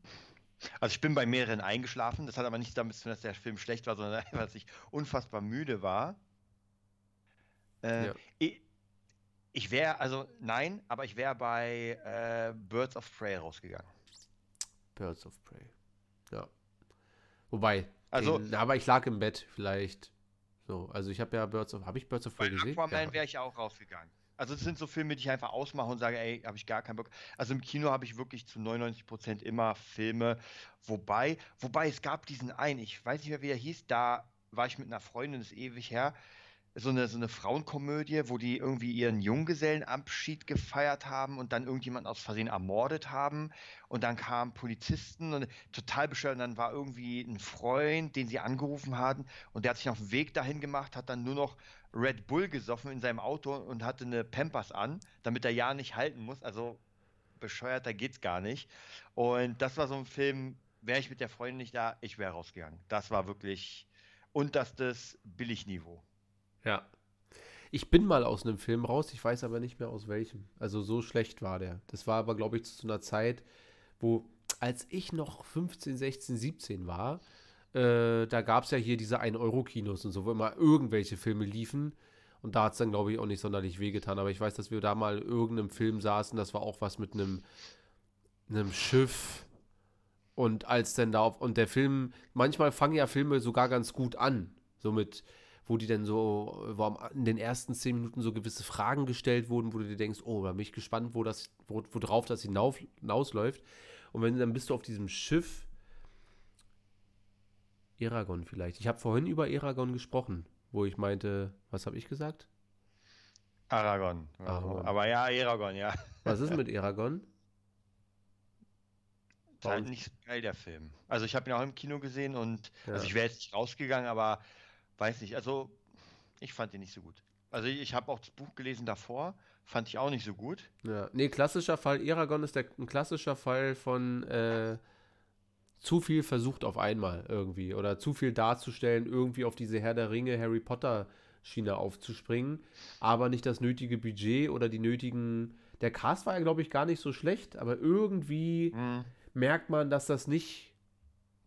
Speaker 2: Also ich bin bei mehreren eingeschlafen. Das hat aber nichts damit zu tun, dass der Film schlecht war, sondern einfach, dass ich unfassbar müde war. Äh,
Speaker 1: Ja.
Speaker 2: ich, Ich wäre, also nein, aber ich wäre bei äh, Birds of Prey rausgegangen.
Speaker 1: Birds of Prey. Ja. Wobei,
Speaker 2: Also-
Speaker 1: den, aber ich lag im Bett vielleicht. So, also ich habe ja Birds of, habe ich Birds of Prey gesehen?
Speaker 2: Aquaman
Speaker 1: Ja.
Speaker 2: wäre ich auch rausgegangen. Also das sind so Filme, die ich einfach ausmache und sage, ey, habe ich gar keinen Bock. Also im Kino habe ich wirklich zu 99% immer Filme. Wobei, wobei es gab diesen einen, ich weiß nicht mehr, wie der hieß, da war ich mit einer Freundin, das ist ewig her, so eine, so eine Frauenkomödie, wo die irgendwie ihren Junggesellenabschied gefeiert haben und dann irgendjemand aus Versehen ermordet haben. Und dann kamen Polizisten und total bescheuert. Und dann war irgendwie ein Freund, den sie angerufen hatten und der hat sich auf den Weg dahin gemacht, hat dann nur noch Red Bull gesoffen in seinem Auto und hatte eine Pampers an, damit er ja nicht halten muss. Also bescheuerter geht's gar nicht. Und das war so ein Film, wäre ich mit der Freundin nicht da, ich wäre rausgegangen. Das war wirklich unterstes Billigniveau.
Speaker 1: Ja. Ich bin mal aus einem Film raus, ich weiß aber nicht mehr aus welchem. Also so schlecht war der. Das war aber, glaube ich, zu einer Zeit, wo, als ich noch 15, 16, 17 war, äh, da gab es ja hier diese 1-Euro-Kinos und so, wo immer irgendwelche Filme liefen. Und da hat es dann, glaube ich, auch nicht sonderlich wehgetan. Aber ich weiß, dass wir da mal in irgendeinem Film saßen, das war auch was mit einem, einem Schiff. Und als dann da auf, und der Film, manchmal fangen ja Filme sogar ganz gut an. So mit, wo die dann so, wo in den ersten zehn Minuten so gewisse Fragen gestellt wurden, wo du dir denkst, oh, da bin ich gespannt, wo das, wo, worauf das hinauf, hinausläuft. Und wenn dann bist du auf diesem Schiff, Eragon vielleicht. Ich habe vorhin über Eragon gesprochen, wo ich meinte, was habe ich gesagt?
Speaker 2: Aragon.
Speaker 1: Aragon.
Speaker 2: Aber ja, Aragon, ja.
Speaker 1: Was ist mit Eragon?
Speaker 2: Ist halt nicht so geil, der Film. Also ich habe ihn auch im Kino gesehen und
Speaker 1: Ja.
Speaker 2: also ich wäre jetzt nicht rausgegangen, aber weiß nicht. Also ich fand ihn nicht so gut. Also ich, ich habe auch das Buch gelesen davor, fand ich auch nicht so gut.
Speaker 1: Ja, nee, klassischer Fall. Eragon ist der, ein klassischer Fall von äh, zu viel versucht auf einmal irgendwie oder zu viel darzustellen, irgendwie auf diese Herr der Ringe, Harry Potter Schiene aufzuspringen, aber nicht das nötige Budget oder die nötigen. Der Cast war ja, glaube ich, gar nicht so schlecht, aber irgendwie
Speaker 2: Hm,
Speaker 1: merkt man, dass das nicht.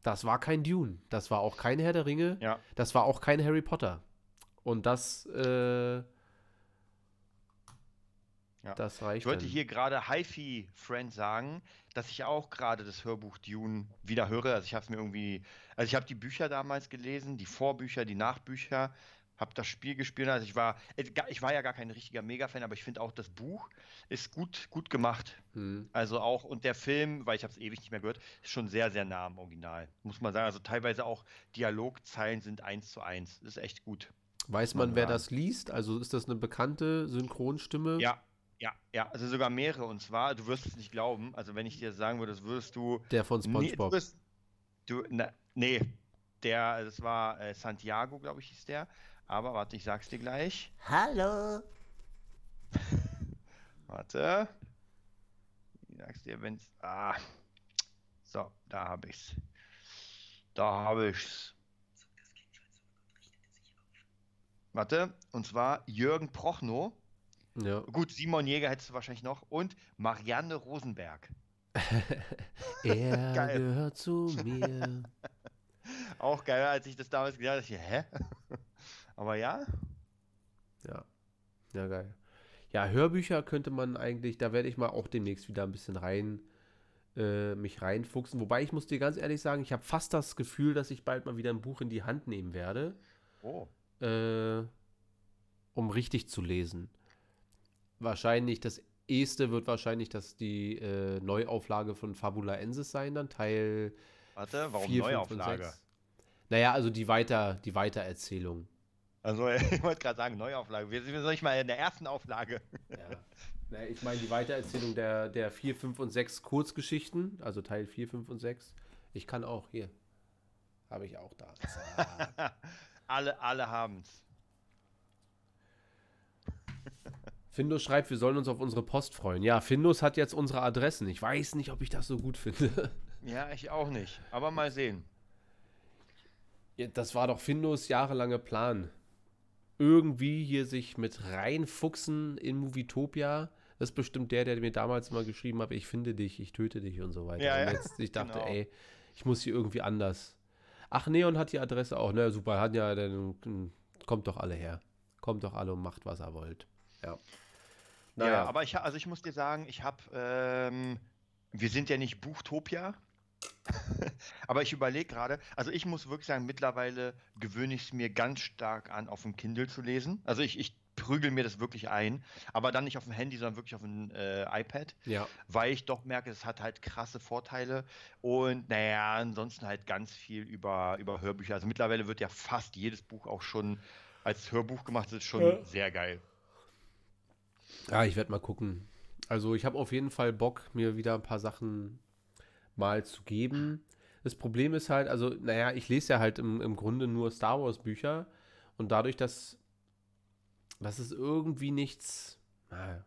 Speaker 1: Das war kein Dune. Das war auch kein Herr der Ringe.
Speaker 2: Ja.
Speaker 1: Das war auch kein Harry Potter. Und das, äh,
Speaker 2: Ja.
Speaker 1: das reicht.
Speaker 2: Ich wollte
Speaker 1: dann.
Speaker 2: hier gerade Hi-Fi Friend sagen, dass ich auch gerade das Hörbuch Dune wieder höre. Also ich habe mir irgendwie, also ich habe die Bücher damals gelesen, die Vorbücher, die Nachbücher, habe das Spiel gespielt. Also ich war, äh, ich war ja gar kein richtiger Mega-Fan, aber ich finde auch das Buch ist gut, gut gemacht.
Speaker 1: Hm.
Speaker 2: Also auch, und der Film, weil ich habe es ewig nicht mehr gehört, ist schon sehr, sehr nah am Original. Muss man sagen. Also teilweise auch Dialogzeilen sind eins zu eins. Das ist echt gut.
Speaker 1: Weiß
Speaker 2: man
Speaker 1: wer das liest? Also ist das eine bekannte Synchronstimme?
Speaker 2: Ja, ja, ja. Also sogar mehrere. Und zwar, du wirst es nicht glauben. Also wenn ich dir sagen würde, das würdest du.
Speaker 1: Der von
Speaker 2: Nee, du
Speaker 1: SpongeBob.
Speaker 2: wirst, du, na, nee, der, das war äh, Santiago, glaube ich, hieß der. Aber warte, ich sag's dir gleich.
Speaker 3: Hallo.
Speaker 2: Warte. Ich sag's dir, wenn's. Ah. So, da habe ich's. Da habe ich's. Warte, und zwar Jürgen Prochnow.
Speaker 1: Ja.
Speaker 2: Gut, Simon Jäger hättest du wahrscheinlich noch. Und Marianne Rosenberg.
Speaker 1: Er gehört zu mir.
Speaker 2: Auch geil, als ich das damals gesagt habe, ich, hä? Aber ja,
Speaker 1: Ja. Ja, geil. Ja, Hörbücher könnte man eigentlich, da werde ich mal auch demnächst wieder ein bisschen rein, äh, mich reinfuchsen. Wobei ich muss dir ganz ehrlich sagen, ich habe fast das Gefühl, dass ich bald mal wieder ein Buch in die Hand nehmen werde,
Speaker 2: oh,
Speaker 1: äh, um richtig zu lesen. Wahrscheinlich, das erste wird wahrscheinlich dass die äh, Neuauflage von Fabula Ensis sein, dann Teil
Speaker 2: warte, warum
Speaker 1: vier,
Speaker 2: Neuauflage?
Speaker 1: Naja, also die, Weiter, die Weitererzählung.
Speaker 2: Also, ich wollte gerade sagen, Neuauflage. Wir sind noch nicht mal in der ersten Auflage.
Speaker 1: Ja. Na, ich meine die Weitererzählung der, der 4, 5 und 6 Kurzgeschichten, also Teil 4, 5 und 6. Ich kann auch, hier. Habe ich auch da.
Speaker 2: Alle, alle haben's.
Speaker 1: Findus schreibt, wir sollen uns auf unsere Post freuen. Ja, Findus hat jetzt unsere Adressen. Ich weiß nicht, ob ich das so gut finde.
Speaker 2: Ja, ich auch nicht. Aber mal sehen.
Speaker 1: Ja, das war doch Findus jahrelange Plan. Irgendwie hier sich mit reinfuchsen in Movietopia. Das ist bestimmt der, der mir damals mal geschrieben hat, ich finde dich, ich töte dich und so weiter.
Speaker 2: Ja,
Speaker 1: und
Speaker 2: ja,
Speaker 1: jetzt, ich dachte,
Speaker 2: genau.
Speaker 1: ey, ich muss hier irgendwie anders. Ach, Neon hat die Adresse auch. Na super, hat ja, dann kommt doch alle her. Kommt doch alle und macht, was er wollt. Ja.
Speaker 2: Naja. Ja, aber ich, also ich muss dir sagen, ich habe, ähm, wir sind ja nicht Buchtopia, aber ich überlege gerade, also ich muss wirklich sagen, mittlerweile gewöhne ich es mir ganz stark an, auf dem Kindle zu lesen. Also ich, ich prügel mir das wirklich ein, aber dann nicht auf dem Handy, sondern wirklich auf dem äh, iPad,
Speaker 1: ja.
Speaker 2: weil ich doch merke, es hat halt krasse Vorteile und naja, ansonsten halt ganz viel über, über Hörbücher. Also mittlerweile wird ja fast jedes Buch auch schon als Hörbuch gemacht, das ist schon ja. sehr geil.
Speaker 1: Ja, ich werde mal gucken. Also ich habe auf jeden Fall Bock, mir wieder ein paar Sachen mal zu geben. Das Problem ist halt, also, naja, ich lese ja halt im, im Grunde nur Star Wars Bücher und dadurch, dass, dass es irgendwie nichts, na,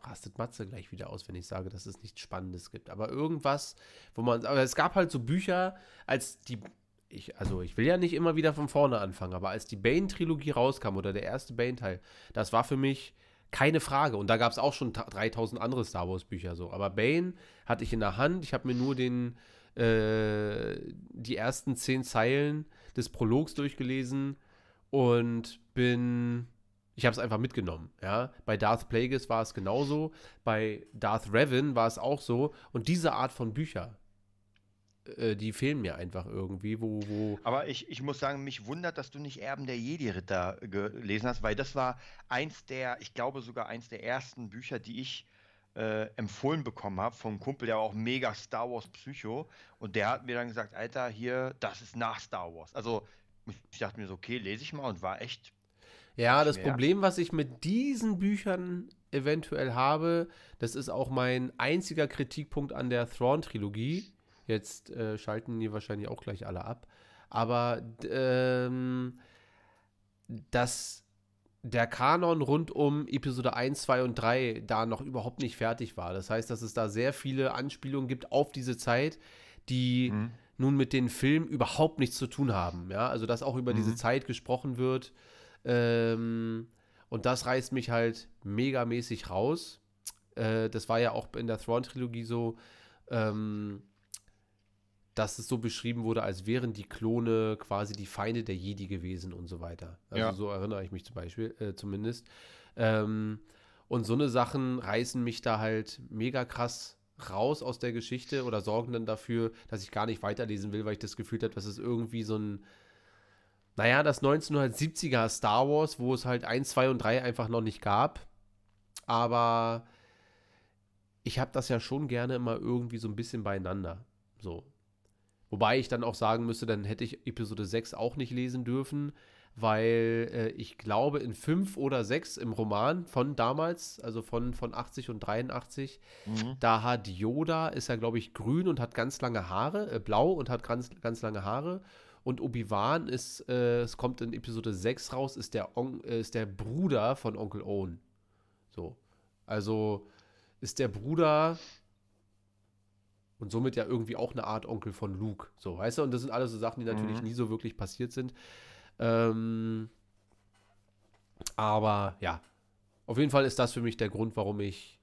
Speaker 1: rastet Matze gleich wieder aus, wenn ich sage, dass es nichts Spannendes gibt. Aber irgendwas, wo man, aber es gab halt so Bücher, als die, ich, also ich will ja nicht immer wieder von vorne anfangen, aber als die Bane-Trilogie rauskam oder der erste Bane-Teil, das war für mich keine Frage. Und da gab es auch schon 3000 andere Star Wars-Bücher so. Aber Bane hatte ich in der Hand. Ich habe mir nur den, äh, die ersten zehn Zeilen des Prologs durchgelesen und bin. Ich habe es einfach mitgenommen. Ja? Bei Darth Plagueis war es genauso. Bei Darth Revan war es auch so. Und diese Art von Bücher, äh, die fehlen mir einfach irgendwie, wo, wo.
Speaker 2: Aber ich, ich muss sagen, mich wundert, dass du nicht Erben der Jedi-Ritter gelesen hast, weil das war eins der, ich glaube sogar eins der ersten Bücher, die ich äh, empfohlen bekommen habe vom Kumpel, der war auch mega Star Wars Psycho und der hat mir dann gesagt, Alter, hier, das ist nach Star Wars. Also ich dachte mir so, okay, lese ich mal und war echt.
Speaker 1: Ja, das schwer. Problem, was ich mit diesen Büchern eventuell habe, das ist auch mein einziger Kritikpunkt an der Thrawn-Trilogie Jetzt äh, schalten die wahrscheinlich auch gleich alle ab. Aber ähm, dass der Kanon rund um Episode 1, 2 und 3 da noch überhaupt nicht fertig war. Das heißt, dass es da sehr viele Anspielungen gibt auf diese Zeit, die mhm. nun mit den Filmen überhaupt nichts zu tun haben. Ja, also dass auch über mhm. diese Zeit gesprochen wird. Ähm, und das reißt mich halt megamäßig raus. Äh, das war ja auch in der Thrawn-Trilogie so. Ähm, dass es so beschrieben wurde, als wären die Klone quasi die Feinde der Jedi gewesen und so weiter. Also ja. so erinnere ich mich zum Beispiel, äh, zumindest. Ähm, und so eine Sachen reißen mich da halt mega krass raus aus der Geschichte oder sorgen dann dafür, dass ich gar nicht weiterlesen will, weil ich das Gefühl habe, dass es irgendwie so ein, naja, das 1970er Star Wars, wo es halt 1, 2 und 3 einfach noch nicht gab. Aber ich habe das ja schon gerne immer irgendwie so ein bisschen beieinander. So, Wobei ich dann auch sagen müsste, dann hätte ich Episode 6 auch nicht lesen dürfen, weil äh, ich glaube, in 5 oder 6 im Roman von damals, also von, von 80 und 83, mhm. da hat Yoda, ist er, glaube ich, grün und hat ganz lange Haare, äh, blau und hat ganz, ganz lange Haare. Und Obi-Wan ist, äh, es kommt in Episode 6 raus, ist der, On äh, ist der Bruder von Onkel Owen. So. Also ist der Bruder und somit ja irgendwie auch eine Art Onkel von Luke. So, weißt du? Und das sind alles so Sachen, die natürlich mhm. nie so wirklich passiert sind. Ähm, aber ja, auf jeden Fall ist das für mich der Grund, warum ich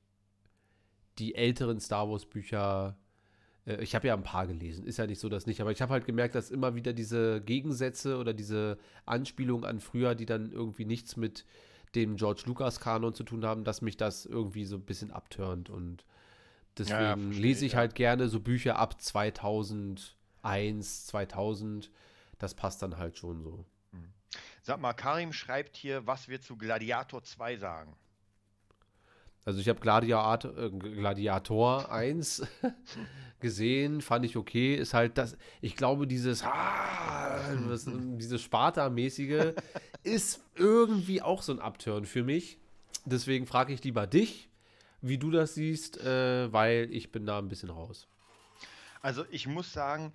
Speaker 1: die älteren Star Wars Bücher, äh, ich habe ja ein paar gelesen, ist ja nicht so, dass nicht, aber ich habe halt gemerkt, dass immer wieder diese Gegensätze oder diese Anspielungen an früher, die dann irgendwie nichts mit dem George Lucas Kanon zu tun haben, dass mich das irgendwie so ein bisschen abturnt und Deswegen ja, lese ich ja. halt gerne so Bücher ab 2001, 2000. Das passt dann halt schon so. Hm.
Speaker 2: Sag mal, Karim schreibt hier, was wir zu Gladiator 2 sagen.
Speaker 1: Also ich habe Gladiator, äh, Gladiator 1 gesehen, fand ich okay. Ist halt das, ich glaube, dieses, ah, dieses Sparta-mäßige ist irgendwie auch so ein Upturn für mich. Deswegen frage ich lieber dich, wie du das siehst, äh, weil ich bin da ein bisschen raus.
Speaker 2: Also ich muss sagen,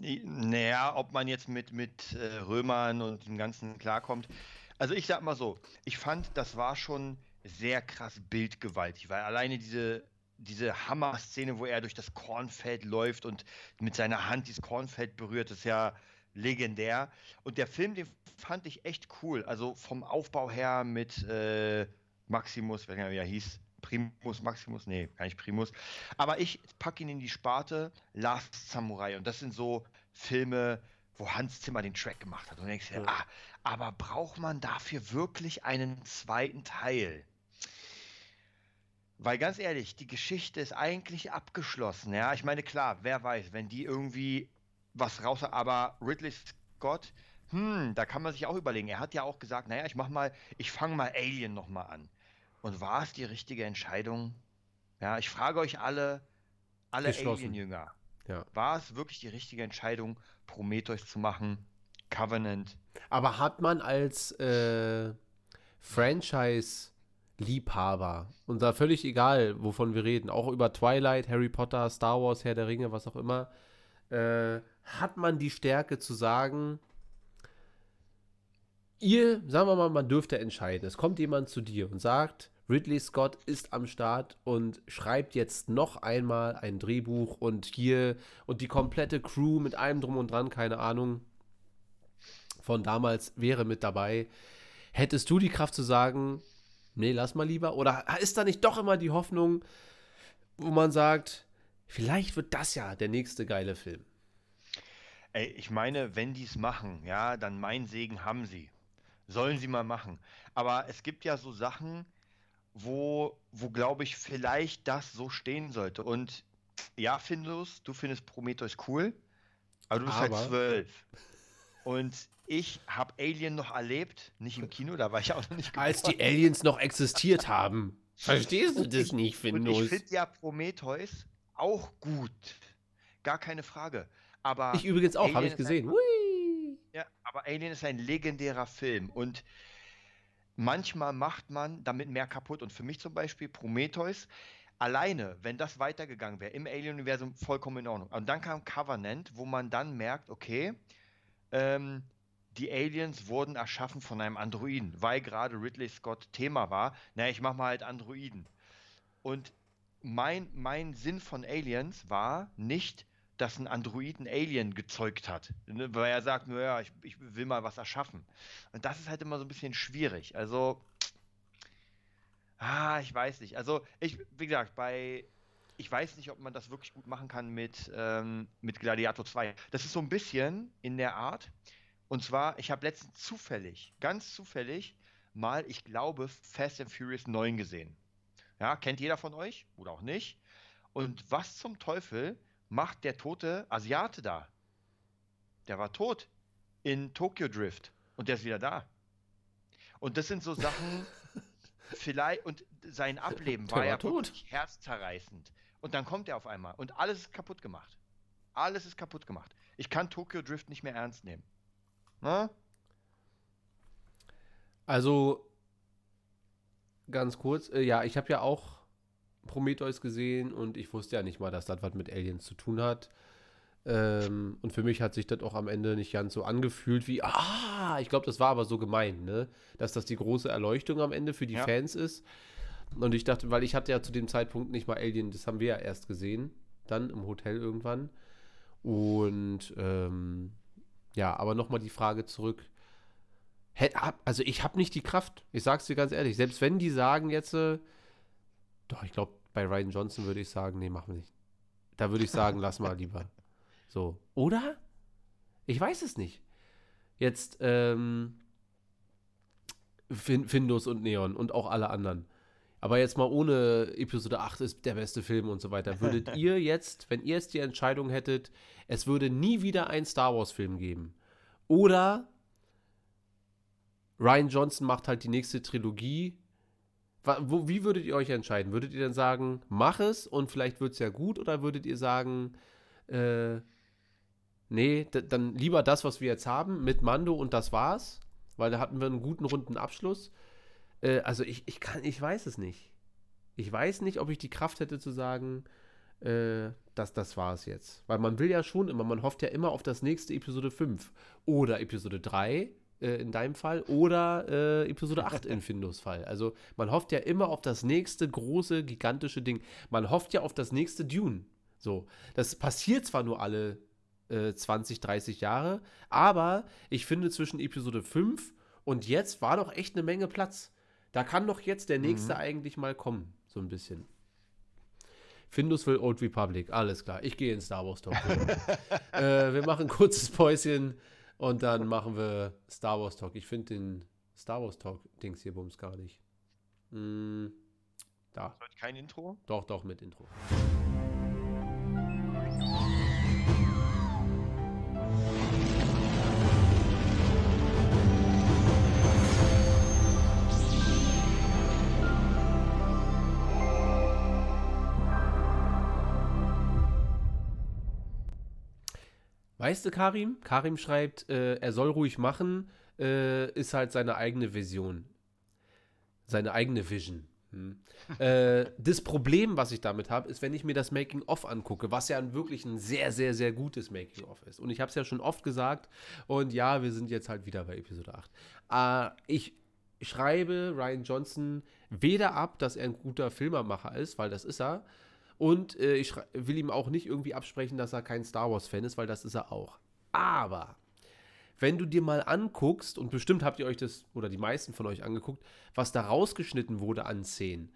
Speaker 2: äh, naja, ob man jetzt mit, mit äh, Römern und dem Ganzen klarkommt. Also ich sag mal so, ich fand, das war schon sehr krass bildgewaltig, weil alleine diese, diese Hammer-Szene, wo er durch das Kornfeld läuft und mit seiner Hand dieses Kornfeld berührt, ist ja legendär. Und der Film, den fand ich echt cool. Also vom Aufbau her mit äh, Maximus, wer ja hieß, Primus, Maximus, nee, gar nicht Primus. Aber ich packe ihn in die Sparte Last Samurai. Und das sind so Filme, wo Hans Zimmer den Track gemacht hat. Und du denkst dir, ja. ah, aber braucht man dafür wirklich einen zweiten Teil? Weil ganz ehrlich, die Geschichte ist eigentlich abgeschlossen. Ja, ich meine, klar, wer weiß, wenn die irgendwie was raus, aber Ridley Scott, hm, da kann man sich auch überlegen. Er hat ja auch gesagt, naja, ich mach mal, ich fange mal Alien nochmal an. Und war es die richtige Entscheidung? Ja, ich frage euch alle, alle. Alien-Jünger,
Speaker 1: Ja.
Speaker 2: war es wirklich die richtige Entscheidung, Prometheus zu machen? Covenant?
Speaker 1: Aber hat man als äh, Franchise-Liebhaber, und da völlig egal, wovon wir reden, auch über Twilight, Harry Potter, Star Wars, Herr der Ringe, was auch immer, äh, hat man die Stärke zu sagen, ihr, sagen wir mal, man dürfte entscheiden. Es kommt jemand zu dir und sagt, Ridley Scott ist am Start und schreibt jetzt noch einmal ein Drehbuch und hier und die komplette Crew mit allem drum und dran, keine Ahnung, von damals wäre mit dabei. Hättest du die Kraft zu sagen, nee, lass mal lieber? Oder ist da nicht doch immer die Hoffnung, wo man sagt, vielleicht wird das ja der nächste geile Film?
Speaker 2: Ey, ich meine, wenn die es machen, ja, dann mein Segen haben sie. Sollen sie mal machen. Aber es gibt ja so Sachen, wo, wo glaube ich, vielleicht das so stehen sollte. Und ja, Findus, du findest Prometheus cool, aber du bist
Speaker 1: Aber-
Speaker 2: halt zwölf. Und ich habe Alien noch erlebt, nicht im Kino, da war ich auch noch nicht
Speaker 1: Als
Speaker 2: geboren.
Speaker 1: die Aliens noch existiert haben. Verstehst du das
Speaker 2: ich-
Speaker 1: nicht,
Speaker 2: Und ich
Speaker 1: Findus?
Speaker 2: finde ja Prometheus auch gut. Gar keine Frage. Aber
Speaker 1: Ich übrigens auch, habe ich gesehen. Hui.
Speaker 2: Ja, aber Alien ist ein legendärer Film und manchmal macht man damit mehr kaputt. Und für mich zum Beispiel Prometheus, alleine, wenn das weitergegangen wäre, im Alien-Universum vollkommen in Ordnung. Und dann kam Covenant, wo man dann merkt, okay, ähm, die Aliens wurden erschaffen von einem Androiden, weil gerade Ridley Scott Thema war. Na, ich mach mal halt Androiden. Und mein, mein Sinn von Aliens war nicht, dass ein Androiden Alien gezeugt hat. Ne, Weil er sagt, naja, ich, ich will mal was erschaffen. Und das ist halt immer so ein bisschen schwierig. Also, ah, ich weiß nicht. Also, ich, wie gesagt, bei, ich weiß nicht, ob man das wirklich gut machen kann mit, ähm, mit Gladiator 2. Das ist so ein bisschen in der Art. Und zwar, ich habe letztens zufällig, ganz zufällig, mal, ich glaube, Fast and Furious 9 gesehen. Ja, kennt jeder von euch oder auch nicht. Und was zum Teufel macht der tote Asiate da? Der war tot in Tokyo Drift und der ist wieder da. Und das sind so Sachen, vielleicht, und sein Ableben war
Speaker 1: war
Speaker 2: ja
Speaker 1: tot.
Speaker 2: wirklich herzzerreißend. Und dann kommt er auf einmal und alles ist kaputt gemacht. Alles ist kaputt gemacht. Ich kann Tokyo Drift nicht mehr ernst nehmen. Ne?
Speaker 1: Also, ganz kurz, äh, ja, ich habe ja auch Prometheus gesehen und ich wusste ja nicht mal, dass das was mit Aliens zu tun hat. Ähm, und für mich hat sich das auch am Ende nicht ganz so angefühlt wie, ah, ich glaube, das war aber so gemeint, ne? Dass das die große Erleuchtung am Ende für die
Speaker 2: Ja.
Speaker 1: Fans ist. Und ich dachte, weil ich hatte ja zu dem Zeitpunkt nicht mal Alien, das haben wir ja erst gesehen, dann im Hotel irgendwann. Und ähm, ja, aber nochmal die Frage zurück. Also ich habe nicht die Kraft. Ich sag's dir ganz ehrlich. Selbst wenn die sagen jetzt, äh, doch, ich glaube, bei Ryan Johnson würde ich sagen, nee, machen wir nicht. Da würde ich sagen, lass mal lieber. So. Oder? Ich weiß es nicht. Jetzt, ähm, fin Findus und Neon und auch alle anderen. Aber jetzt mal ohne Episode 8 ist der beste Film und so weiter. Würdet ihr jetzt, wenn ihr jetzt die Entscheidung hättet, es würde nie wieder einen Star Wars-Film geben? Oder Ryan Johnson macht halt die nächste Trilogie. Wo, wie würdet ihr euch entscheiden? Würdet ihr dann sagen, mach es und vielleicht wird es ja gut? Oder würdet ihr sagen, äh, nee, dann lieber das, was wir jetzt haben, mit Mando und das war's? Weil da hatten wir einen guten, runden Abschluss. Äh, also ich, ich kann, ich weiß es nicht. Ich weiß nicht, ob ich die Kraft hätte zu sagen, äh, dass das war's jetzt. Weil man will ja schon immer, man hofft ja immer auf das nächste Episode 5 oder Episode 3 äh, in deinem Fall oder äh, Episode 8 in Findus Fall. Also man hofft ja immer auf das nächste große, gigantische Ding. Man hofft ja auf das nächste Dune. So, das passiert zwar nur alle äh, 20, 30 Jahre, aber ich finde zwischen Episode 5 und jetzt war doch echt eine Menge Platz. Da kann doch jetzt der nächste eigentlich mal kommen, so ein bisschen. Findus will Old Republic, alles klar. Ich gehe in Star Wars Talk. äh, wir machen ein kurzes Päuschen und dann machen wir Star Wars Talk. Ich finde den Star Wars Talk Dings hier Bums gar nicht. Mm, Da.
Speaker 2: Kein Intro?
Speaker 1: Doch, doch, mit Intro. Weißt du, Karim? Karim schreibt, äh, er soll ruhig machen, äh, ist halt seine eigene Vision. Seine eigene Vision. Hm. äh, das Problem, was ich damit habe, ist, wenn ich mir das Making-of angucke, was ja wirklich ein sehr, sehr, sehr gutes Making-of ist. Und ich habe es ja schon oft gesagt. Und ja, wir sind jetzt halt wieder bei Episode 8. Äh, ich schreibe Ryan Johnson weder ab, dass er ein guter Filmermacher ist, weil das ist er. Und äh, ich will ihm auch nicht irgendwie absprechen, dass er kein Star Wars-Fan ist, weil das ist er auch. Aber wenn du dir mal anguckst, und bestimmt habt ihr euch das, oder die meisten von euch angeguckt, was da rausgeschnitten wurde an Szenen,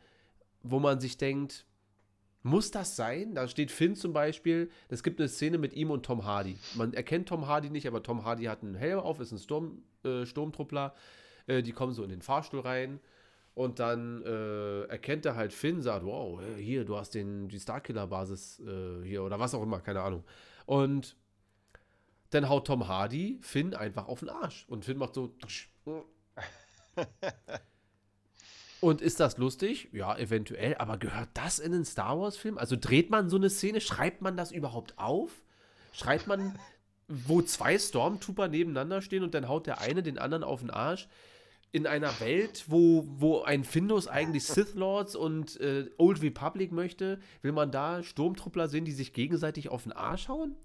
Speaker 1: wo man sich denkt, muss das sein? Da steht Finn zum Beispiel, es gibt eine Szene mit ihm und Tom Hardy. Man erkennt Tom Hardy nicht, aber Tom Hardy hat einen Helm auf, ist ein Sturm, äh, Sturmtruppler. Äh, die kommen so in den Fahrstuhl rein. Und dann äh, erkennt er halt Finn, sagt, wow, äh, hier, du hast den, die Starkiller-Basis äh, hier oder was auch immer, keine Ahnung. Und dann haut Tom Hardy Finn einfach auf den Arsch. Und Finn macht so. Und ist das lustig? Ja, eventuell. Aber gehört das in den Star Wars-Film? Also dreht man so eine Szene? Schreibt man das überhaupt auf? Schreibt man, wo zwei Stormtrooper nebeneinander stehen und dann haut der eine den anderen auf den Arsch? In einer Welt, wo, wo ein Findus eigentlich Sith Lords und äh, Old Republic möchte, will man da Sturmtruppler sehen, die sich gegenseitig auf den Arsch hauen?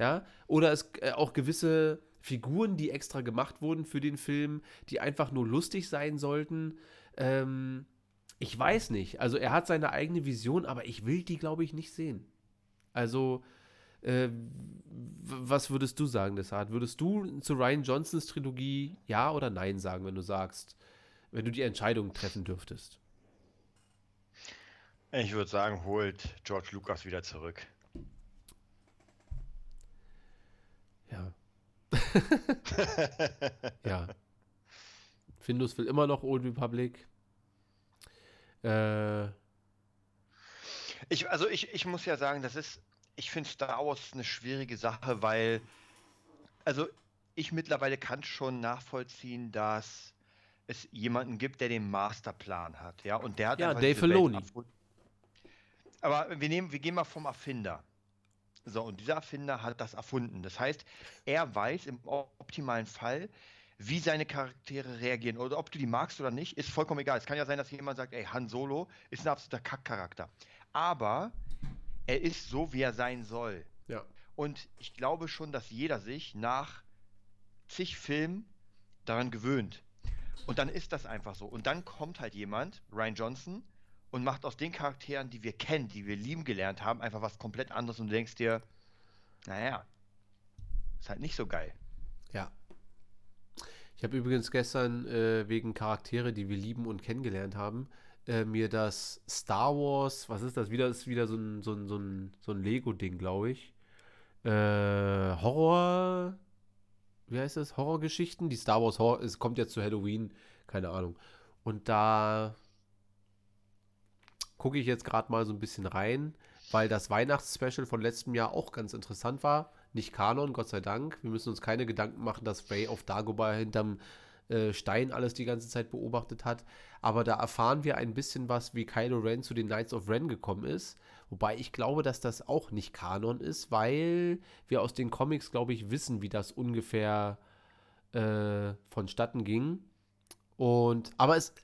Speaker 1: Ja, oder es äh, auch gewisse Figuren, die extra gemacht wurden für den Film, die einfach nur lustig sein sollten. Ähm, ich weiß nicht. Also er hat seine eigene Vision, aber ich will die, glaube ich, nicht sehen. Also, äh, was würdest du sagen, Desart? Würdest du zu Ryan Johnsons Trilogie ja oder nein sagen, wenn du sagst, wenn du die Entscheidung treffen dürftest?
Speaker 2: Ich würde sagen, holt George Lucas wieder zurück.
Speaker 1: Ja. ja. Findus will immer noch Old Republic. Äh,
Speaker 2: Ich, also ich, ich muss ja sagen, das ist, ich finde Star Wars eine schwierige Sache, weil, also ich mittlerweile kann schon nachvollziehen, dass es jemanden gibt, der den Masterplan hat, ja, und der hat
Speaker 1: Ja, Dave Filoni.
Speaker 2: Aber wir nehmen, wir gehen mal vom Erfinder. So, und dieser Erfinder hat das erfunden. Das heißt, er weiß im optimalen Fall, wie seine Charaktere reagieren. Oder ob du die magst oder nicht, ist vollkommen egal. Es kann ja sein, dass jemand sagt, ey, Han Solo ist ein absoluter Kackcharakter. Aber er ist so, wie er sein soll.
Speaker 1: ja.
Speaker 2: Und ich glaube schon, dass jeder sich nach zig Filmen daran gewöhnt. Und dann ist das einfach so. Und dann kommt halt jemand, Ryan Johnson, und macht aus den Charakteren, die wir kennen, die wir lieben gelernt haben, einfach was komplett anderes und du denkst dir, naja, ist halt nicht so geil.
Speaker 1: Ja. Ich habe übrigens gestern äh, wegen Charaktere, die wir lieben und kennengelernt haben, äh, mir das Star Wars, was ist das? Wieder ist wieder so ein, so ein, so ein, so ein Lego-Ding, glaube ich. Äh, Horror. Wie heißt das? Horrorgeschichten? Die Star Wars Horror. Es kommt jetzt zu Halloween, keine Ahnung. Und da gucke ich jetzt gerade mal so ein bisschen rein, weil das Weihnachtsspecial von letztem Jahr auch ganz interessant war. Nicht Kanon, Gott sei Dank. Wir müssen uns keine Gedanken machen, dass Ray of Dagobah hinterm äh, Stein alles die ganze Zeit beobachtet hat. Aber da erfahren wir ein bisschen was, wie Kylo Ren zu den Knights of Ren gekommen ist. Wobei ich glaube, dass das auch nicht Kanon ist, weil wir aus den Comics, glaube ich, wissen, wie das ungefähr äh, vonstatten ging. Und, aber es,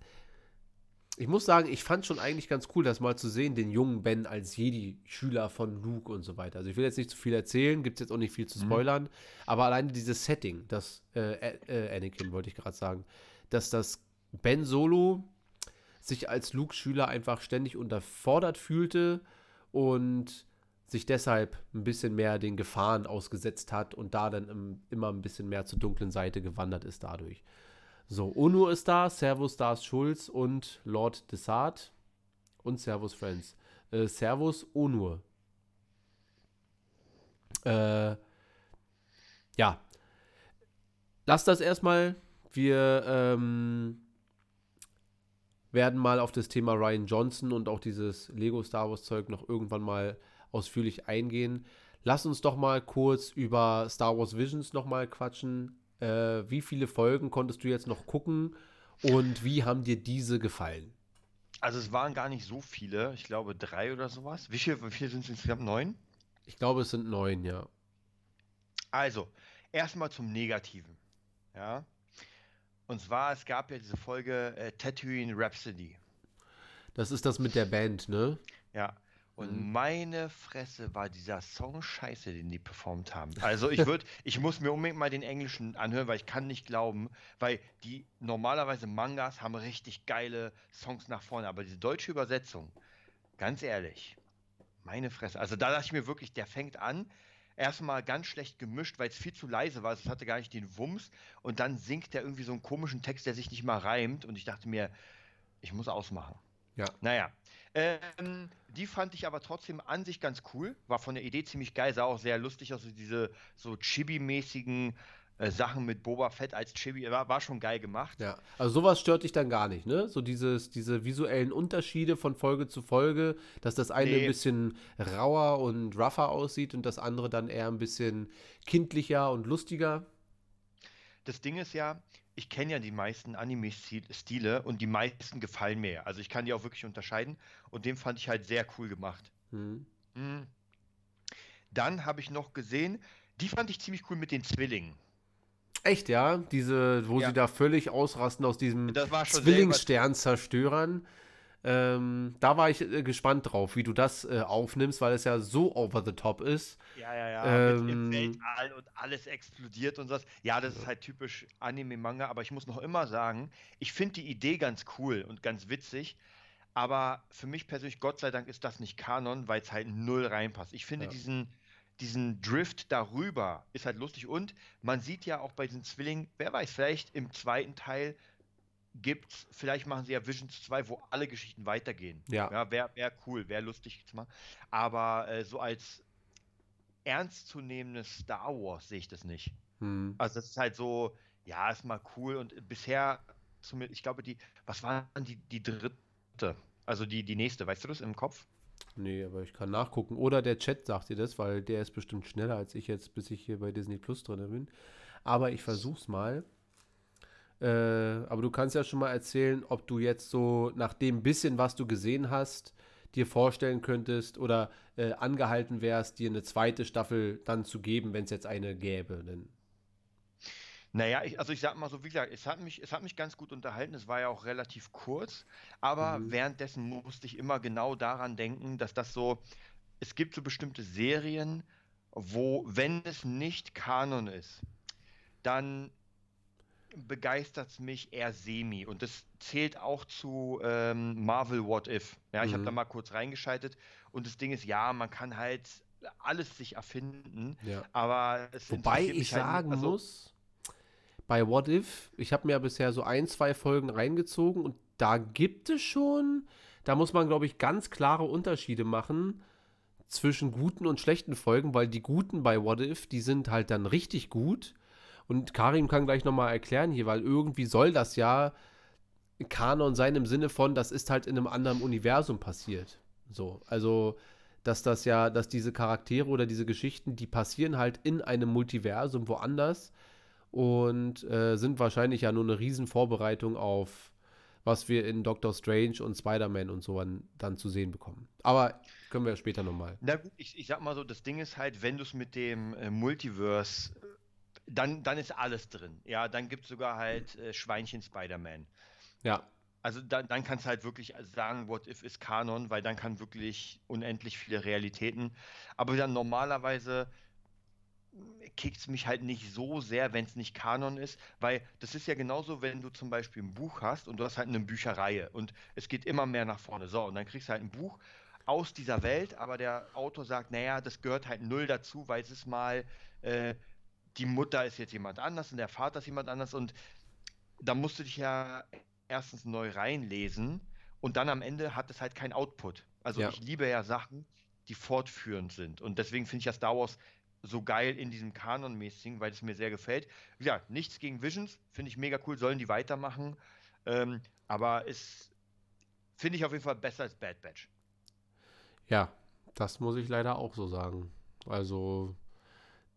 Speaker 1: ich muss sagen, ich fand schon eigentlich ganz cool, das mal zu sehen, den jungen Ben als Jedi-Schüler von Luke und so weiter. Also ich will jetzt nicht zu viel erzählen, gibt es jetzt auch nicht viel zu spoilern, aber alleine dieses Setting, das äh, äh, Anakin wollte ich gerade sagen, dass das Ben Solo sich als Luke-Schüler einfach ständig unterfordert fühlte und sich deshalb ein bisschen mehr den Gefahren ausgesetzt hat und da dann im, immer ein bisschen mehr zur dunklen Seite gewandert ist dadurch. So, Onur ist da, Servus Stars Schulz und Lord Desart und Servus Friends. Äh, Servus Onur. Äh, ja. Lass das erstmal. Wir ähm, werden mal auf das Thema Ryan Johnson und auch dieses Lego Star Wars Zeug noch irgendwann mal ausführlich eingehen. Lass uns doch mal kurz über Star Wars Visions noch mal quatschen. Äh, wie viele Folgen konntest du jetzt noch gucken und wie haben dir diese gefallen?
Speaker 2: Also es waren gar nicht so viele, ich glaube drei oder sowas. Wie viele, viele sind es insgesamt? Neun?
Speaker 1: Ich glaube, es sind neun, ja.
Speaker 2: Also, erstmal zum Negativen. Ja. Und zwar, es gab ja diese Folge äh, Tatooine Rhapsody.
Speaker 1: Das ist das mit der Band, ne?
Speaker 2: Ja. Und
Speaker 1: Mhm.
Speaker 2: meine Fresse war dieser Song scheiße, den die performt haben. Also ich würde, ich muss mir unbedingt mal den englischen anhören, weil ich kann nicht glauben, weil die normalerweise Mangas haben richtig geile Songs nach vorne, aber diese deutsche Übersetzung, ganz ehrlich, meine Fresse. Also da dachte ich mir wirklich, der fängt an, erstmal ganz schlecht gemischt, weil es viel zu leise war, es hatte gar nicht den Wumms und dann singt der irgendwie so einen komischen Text, der sich nicht mal reimt und ich dachte mir, ich muss ausmachen.
Speaker 1: Ja.
Speaker 2: Naja, ähm, die fand ich aber trotzdem an sich ganz cool. War von der Idee ziemlich geil, sah auch sehr lustig aus, so diese so Chibi-mäßigen äh, Sachen mit Boba Fett als Chibi. War, war schon geil gemacht.
Speaker 1: Ja. Also sowas stört dich dann gar nicht, ne? So dieses, diese visuellen Unterschiede von Folge zu Folge, dass das eine
Speaker 2: Nee.
Speaker 1: ein bisschen rauer und rougher aussieht und das andere dann eher ein bisschen kindlicher und lustiger.
Speaker 2: Das Ding ist ja, ich kenne ja die meisten Anime-Stile und die meisten gefallen mir. Also ich kann die auch wirklich unterscheiden und den fand ich halt sehr cool gemacht.
Speaker 1: Hm.
Speaker 2: Mhm. Dann habe ich noch gesehen, die fand ich ziemlich cool mit den Zwillingen.
Speaker 1: Echt, ja? Diese, wo
Speaker 2: Ja.
Speaker 1: sie da völlig ausrasten aus diesem Zwillingssternzerstörern. Ähm, da war ich äh, gespannt drauf, wie du das äh, aufnimmst, weil es ja so over the top ist.
Speaker 2: Ja, ja, ja.
Speaker 1: Ähm,
Speaker 2: mit im Weltall und alles explodiert und sowas. Ja, das ist halt typisch Anime-Manga, aber ich muss noch immer sagen, ich finde die Idee ganz cool und ganz witzig. Aber für mich persönlich, Gott sei Dank, ist das nicht Kanon, weil es halt null reinpasst. Ich finde
Speaker 1: Ja.
Speaker 2: diesen, diesen Drift darüber ist halt lustig und man sieht ja auch bei diesen Zwillingen, wer weiß, vielleicht im zweiten Teil gibt's, vielleicht machen sie ja Visions 2, wo alle Geschichten weitergehen.
Speaker 1: Ja.
Speaker 2: Ja, wäre wär cool, wäre lustig. Aber äh, so als ernstzunehmendes Star Wars sehe ich das nicht.
Speaker 1: Hm.
Speaker 2: Also das ist halt so, ja, ist mal cool und bisher, zumindest, ich glaube, die, was war denn die, die dritte? Also die, die nächste, weißt du das im Kopf?
Speaker 1: Nee, aber ich kann nachgucken. Oder der Chat sagt dir das, weil der ist bestimmt schneller als ich jetzt, bis ich hier bei Disney Plus drin bin. Aber ich versuch's mal. Äh, aber du kannst ja schon mal erzählen, ob du jetzt so nach dem bisschen, was du gesehen hast, dir vorstellen könntest oder äh, angehalten wärst, dir eine zweite Staffel dann zu geben, wenn es jetzt eine gäbe. Denn,
Speaker 2: Naja, ich, also ich sag mal so, wie gesagt, es hat mich, es hat mich ganz gut unterhalten. Es war ja auch relativ kurz, aber
Speaker 1: Mhm.
Speaker 2: währenddessen musste ich immer genau daran denken, dass das so, es gibt so bestimmte Serien, wo, wenn es nicht Kanon ist, dann begeistert es mich eher semi. Und das zählt auch zu ähm, Marvel What If. Ja, ich habe
Speaker 1: Mhm.
Speaker 2: da mal kurz reingeschaltet und das Ding ist, ja, man kann halt alles sich erfinden,
Speaker 1: ja.
Speaker 2: aber es
Speaker 1: Wobei ich
Speaker 2: halt
Speaker 1: sagen
Speaker 2: also-
Speaker 1: muss, bei What If, ich habe mir ja bisher so ein, zwei Folgen reingezogen und da gibt es schon, da muss man, glaube ich, ganz klare Unterschiede machen zwischen guten und schlechten Folgen, weil die guten bei What If, die sind halt dann richtig gut. Und Karim kann gleich nochmal erklären hier, weil irgendwie soll das ja Kanon sein im Sinne von, das ist halt in einem anderen Universum passiert. So, also, dass das ja, dass diese Charaktere oder diese Geschichten, die passieren halt in einem Multiversum woanders und äh, sind wahrscheinlich ja nur eine riesen Vorbereitung auf was wir in Doctor Strange und Spider-Man und so an, dann zu sehen bekommen. Aber können wir später nochmal.
Speaker 2: Na gut, ich, ich sag mal so, das Ding ist halt, wenn du es mit dem äh, Multiverse, äh, dann, dann ist alles drin. Ja, dann gibt es sogar halt äh, Schweinchen Spider-Man.
Speaker 1: Ja,
Speaker 2: Also da, dann kannst du halt wirklich sagen, What If ist Kanon, weil dann kann wirklich unendlich viele Realitäten. Aber dann normalerweise kickt es mich halt nicht so sehr, wenn es nicht Kanon ist, weil das ist ja genauso, wenn du zum Beispiel ein Buch hast und du hast halt eine Bücherreihe und es geht immer mehr nach vorne. So, und dann kriegst du halt ein Buch aus dieser Welt, aber der Autor sagt, naja, das gehört halt null dazu, weil es ist mal, äh, die Mutter ist jetzt jemand anders und der Vater ist jemand anders und da musst du dich ja erstens neu reinlesen und dann am Ende hat es halt kein Output. Also
Speaker 1: Ja.
Speaker 2: ich liebe ja Sachen, die fortführend sind und deswegen finde ich ja Star Wars so geil in diesem Kanon-mäßigen, weil es mir sehr gefällt. Gesagt, nichts gegen Visions, finde ich mega cool, sollen die weitermachen. Ähm, aber es finde ich auf jeden Fall besser als Bad Batch.
Speaker 1: Ja, das muss ich leider auch so sagen. Also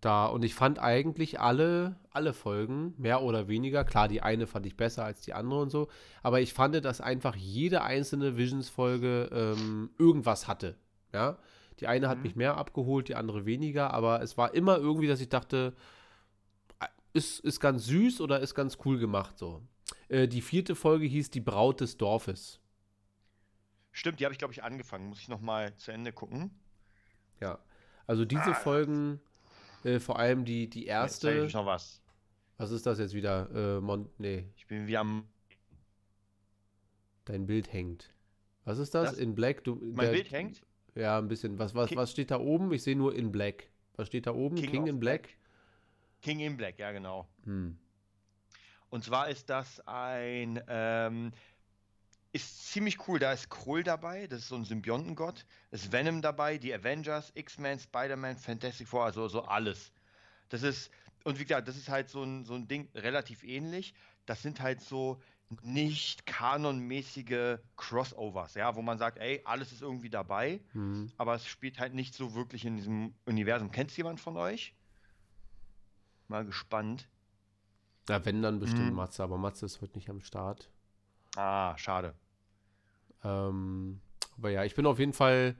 Speaker 1: da, und ich fand eigentlich alle, alle Folgen, mehr oder weniger, klar, die eine fand ich besser als die andere und so, aber ich fand, dass einfach jede einzelne Visions-Folge ähm, irgendwas hatte. Ja. Die eine hat
Speaker 2: Mhm.
Speaker 1: mich mehr abgeholt, die andere weniger, aber es war immer irgendwie, dass ich dachte, äh, ist, ist ganz süß oder ist ganz cool gemacht so. Äh, die vierte Folge hieß Die Braut des Dorfes.
Speaker 2: Stimmt, die habe ich, glaube ich, angefangen. Muss ich nochmal zu Ende gucken.
Speaker 1: Ja. Also diese
Speaker 2: Ah.
Speaker 1: Folgen, äh, vor allem die, die
Speaker 2: Jetzt
Speaker 1: erste.
Speaker 2: ich noch was.
Speaker 1: Was ist das jetzt wieder? Äh, Mon nee,
Speaker 2: Ich bin wieder am.
Speaker 1: dein Bild hängt. Was ist das?
Speaker 2: Das-
Speaker 1: in Black? Du,
Speaker 2: Mein
Speaker 1: der-
Speaker 2: Bild hängt.
Speaker 1: Ja, ein bisschen. Was, was,
Speaker 2: Ki-
Speaker 1: was steht da oben? Ich sehe nur in Black. Was steht da oben? King,
Speaker 2: King
Speaker 1: in
Speaker 2: of
Speaker 1: Black?
Speaker 2: King in Black, ja, genau.
Speaker 1: Hm.
Speaker 2: Und zwar ist das ein. Ähm, ist ziemlich cool. Da ist Krull dabei, das ist so ein Symbiontengott. Ist Venom dabei, die Avengers, X-Men, Spider-Man, Fantastic Four, also so alles. Das ist. Und wie gesagt, das ist halt so ein, so ein Ding relativ ähnlich. Das sind halt so nicht kanonmäßige Crossovers, ja, wo man sagt, ey, alles ist irgendwie dabei,
Speaker 1: Hm.
Speaker 2: aber es spielt halt nicht so wirklich in diesem Universum. Kennt jemand von euch? Mal gespannt.
Speaker 1: Ja, wenn dann bestimmt
Speaker 2: Hm.
Speaker 1: Matze, aber Matze ist heute nicht am Start.
Speaker 2: Ah, schade.
Speaker 1: Ähm, aber ja, ich bin auf jeden Fall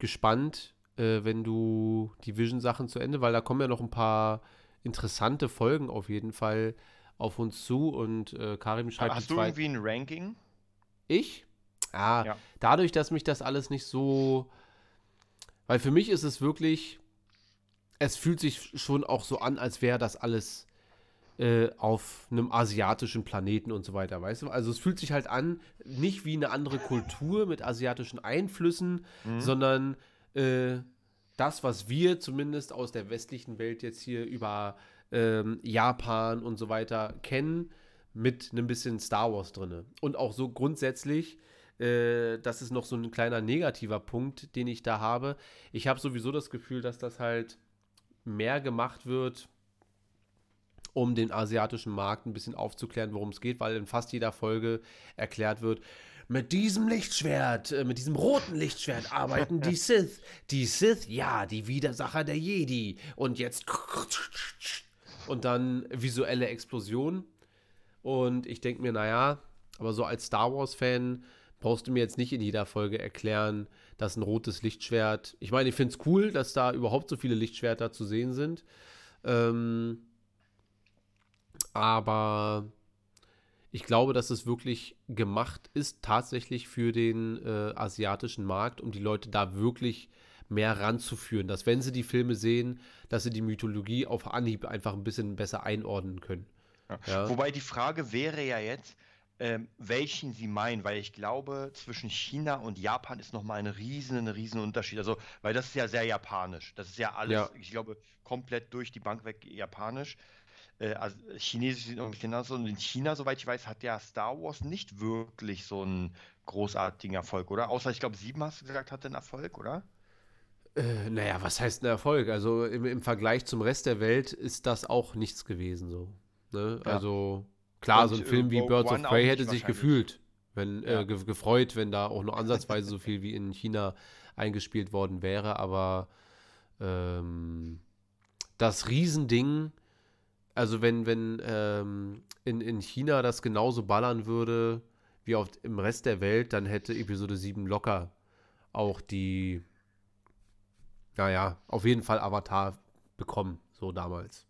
Speaker 1: gespannt, äh, wenn du die Vision-Sachen zu Ende, weil da kommen ja noch ein paar interessante Folgen auf jeden Fall auf uns zu und äh, Karim schreibt
Speaker 2: Hast du irgendwie ein Ranking?
Speaker 1: Ich? Ah,
Speaker 2: Ja.
Speaker 1: dadurch, dass mich das alles nicht so. Weil für mich ist es wirklich. Es fühlt sich schon auch so an, als wäre das alles äh, auf einem asiatischen Planeten und so weiter, weißt du? Also es fühlt sich halt an, nicht wie eine andere Kultur mit asiatischen Einflüssen,
Speaker 2: Mhm.
Speaker 1: sondern äh, das, was wir zumindest aus der westlichen Welt jetzt hier über ähm, Japan und so weiter kennen, mit einem bisschen Star Wars drin. Und auch so grundsätzlich, äh, das ist noch so ein kleiner negativer Punkt, den ich da habe. Ich habe sowieso das Gefühl, dass das halt mehr gemacht wird, um den asiatischen Markt ein bisschen aufzuklären, worum es geht, weil in fast jeder Folge erklärt wird, mit diesem Lichtschwert, äh, mit diesem roten Lichtschwert arbeiten die Sith. Die Sith, ja, die Widersacher der Jedi. Und jetzt und dann visuelle Explosion. Und ich denke mir, naja, aber so als Star Wars-Fan brauchst du mir jetzt nicht in jeder Folge erklären, dass ein rotes Lichtschwert. Ich meine, ich finde es cool, dass da überhaupt so viele Lichtschwerter zu sehen sind. Ähm, aber ich glaube, dass es wirklich gemacht ist, tatsächlich für den äh, asiatischen Markt, um die Leute da wirklich mehr ranzuführen. Dass, wenn sie die Filme sehen, dass sie die Mythologie auf Anhieb einfach ein bisschen besser einordnen können.
Speaker 2: Ja.
Speaker 1: Ja.
Speaker 2: Wobei die Frage wäre ja jetzt, ähm, welchen sie meinen, weil ich glaube, zwischen China und Japan ist nochmal ein riesen, ein riesen Unterschied. Also, weil das ist ja sehr japanisch. Das ist ja alles,
Speaker 1: Ja.
Speaker 2: ich glaube, komplett durch die Bank weg japanisch. Äh, also Chinesisch sind irgendwie genauso. Und in China, soweit ich weiß, hat ja Star Wars nicht wirklich so einen großartigen Erfolg, oder? Außer, ich glaube, sieben hast du gesagt, hatte einen Erfolg, oder?
Speaker 1: Äh, naja, was heißt ein Erfolg? Also im, im Vergleich zum Rest der Welt ist das auch nichts gewesen so. Ne?
Speaker 2: Ja.
Speaker 1: Also klar,
Speaker 2: Und,
Speaker 1: so ein
Speaker 2: äh,
Speaker 1: Film wie Birds of
Speaker 2: One auch
Speaker 1: Prey hätte sich gefühlt, wenn
Speaker 2: Ja.
Speaker 1: äh, ge gefreut, wenn da auch nur ansatzweise so viel wie in China eingespielt worden wäre. Aber ähm, das Riesending, also wenn, wenn ähm, in, in China das genauso ballern würde wie auf, im Rest der Welt, dann hätte Episode 7 locker auch die, naja, auf jeden Fall Avatar bekommen, so damals.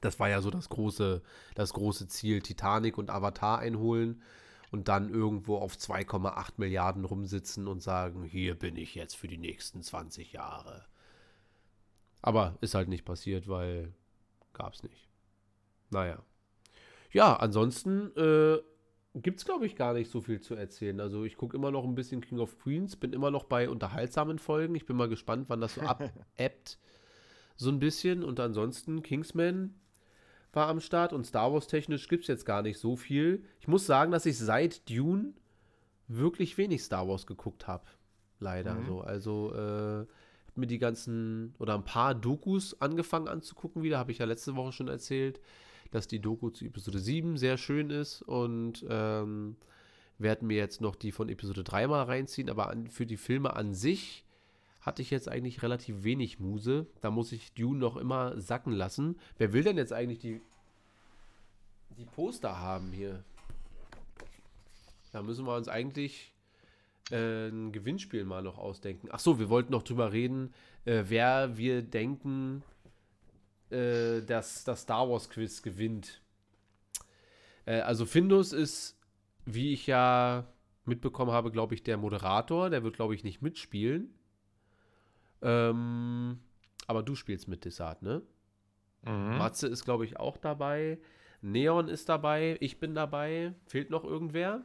Speaker 1: Das war ja so das große, das große Ziel, Titanic und Avatar einholen und dann irgendwo auf 2,8 Milliarden rumsitzen und sagen, hier bin ich jetzt für die nächsten 20 Jahre. Aber ist halt nicht passiert, weil gab's nicht. Naja. Ja, ansonsten äh, gibt es, glaube ich, gar nicht so viel zu erzählen. Also ich gucke immer noch ein bisschen King of Queens, bin immer noch bei unterhaltsamen Folgen. Ich bin mal gespannt, wann das so abebbt. So ein bisschen. Und ansonsten Kingsman war am Start und Star Wars technisch gibt es jetzt gar nicht so viel. Ich muss sagen, dass ich seit Dune wirklich wenig Star Wars geguckt habe. Leider
Speaker 2: Mhm.
Speaker 1: so. Also äh, mir die ganzen oder ein paar Dokus angefangen anzugucken wieder. Habe ich ja letzte Woche schon erzählt, dass die Doku zu Episode 7 sehr schön ist und ähm, werde mir jetzt noch die von Episode 3 mal reinziehen, aber an, für die Filme an sich hatte ich jetzt eigentlich relativ wenig Muse. Da muss ich Dune noch immer sacken lassen. Wer will denn jetzt eigentlich die, die Poster haben hier? Da müssen wir uns eigentlich äh, ein Gewinnspiel mal noch ausdenken. Ach so, wir wollten noch drüber reden, äh, wer wir denken, äh, dass das Star Wars Quiz gewinnt. Äh, also Findus ist, wie ich ja mitbekommen habe, glaube ich, der Moderator. Der wird, glaube ich, nicht mitspielen. Ähm, aber du spielst mit Desart, ne?
Speaker 2: Mhm.
Speaker 1: Matze ist, glaube ich, auch dabei. Neon ist dabei. Ich bin dabei. Fehlt noch irgendwer?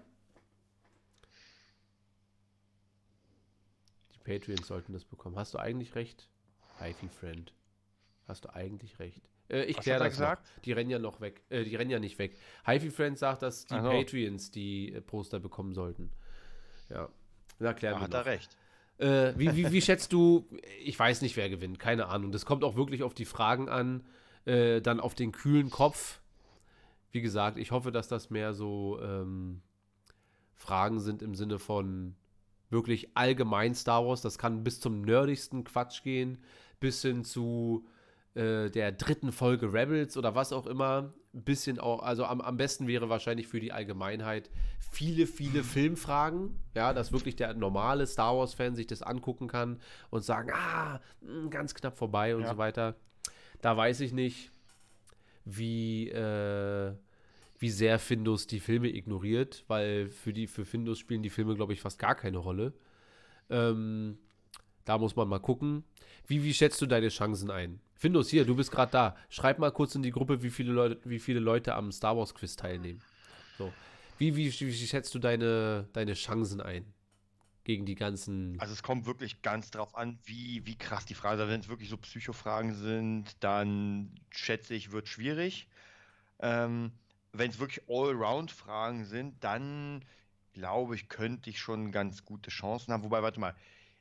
Speaker 1: Patreons sollten das bekommen. Hast du eigentlich recht? Hyphy Friend. Hast du eigentlich recht. Äh, ich kläre das
Speaker 2: gesagt?
Speaker 1: noch. Die rennen ja noch weg. Äh, die rennen ja nicht weg. Hyphy Friend sagt, dass die
Speaker 2: Ach so.
Speaker 1: Patreons die äh, Poster bekommen sollten. Ja. Na, klären
Speaker 2: Da
Speaker 1: wir
Speaker 2: hat
Speaker 1: noch.
Speaker 2: er recht.
Speaker 1: Äh, wie, wie, wie schätzt du, ich weiß nicht, wer gewinnt, keine Ahnung. Das kommt auch wirklich auf die Fragen an, äh, dann auf den kühlen Kopf. Wie gesagt, ich hoffe, dass das mehr so ähm, Fragen sind im Sinne von wirklich allgemein Star Wars. Das kann bis zum nerdigsten Quatsch gehen, bis hin zu äh, der dritten Folge Rebels oder was auch immer. Ein bisschen auch, also am, am besten wäre wahrscheinlich für die Allgemeinheit viele, viele Filmfragen. Ja, dass wirklich der normale Star Wars-Fan sich das angucken kann und sagen, ah, mh, ganz knapp vorbei und
Speaker 2: Ja.
Speaker 1: so weiter. Da weiß ich nicht, wie, äh, wie sehr Findus die Filme ignoriert, weil für, die, für Findus spielen die Filme, glaube ich, fast gar keine Rolle. Ähm, da muss man mal gucken. Wie, wie schätzt du deine Chancen ein? Findus, hier, du bist gerade da. Schreib mal kurz in die Gruppe, wie viele Leute, wie viele Leute am Star Wars Quiz teilnehmen. So. Wie, wie, wie schätzt du deine, deine Chancen ein? Gegen die ganzen.
Speaker 2: Also es kommt wirklich ganz drauf an, wie, wie krass die Fragen sind. Wenn es wirklich so Psychofragen sind, dann schätze ich, wird schwierig. Ähm, wenn es wirklich Allround-Fragen sind, dann glaube ich, könnte ich schon ganz gute Chancen haben. Wobei, warte mal,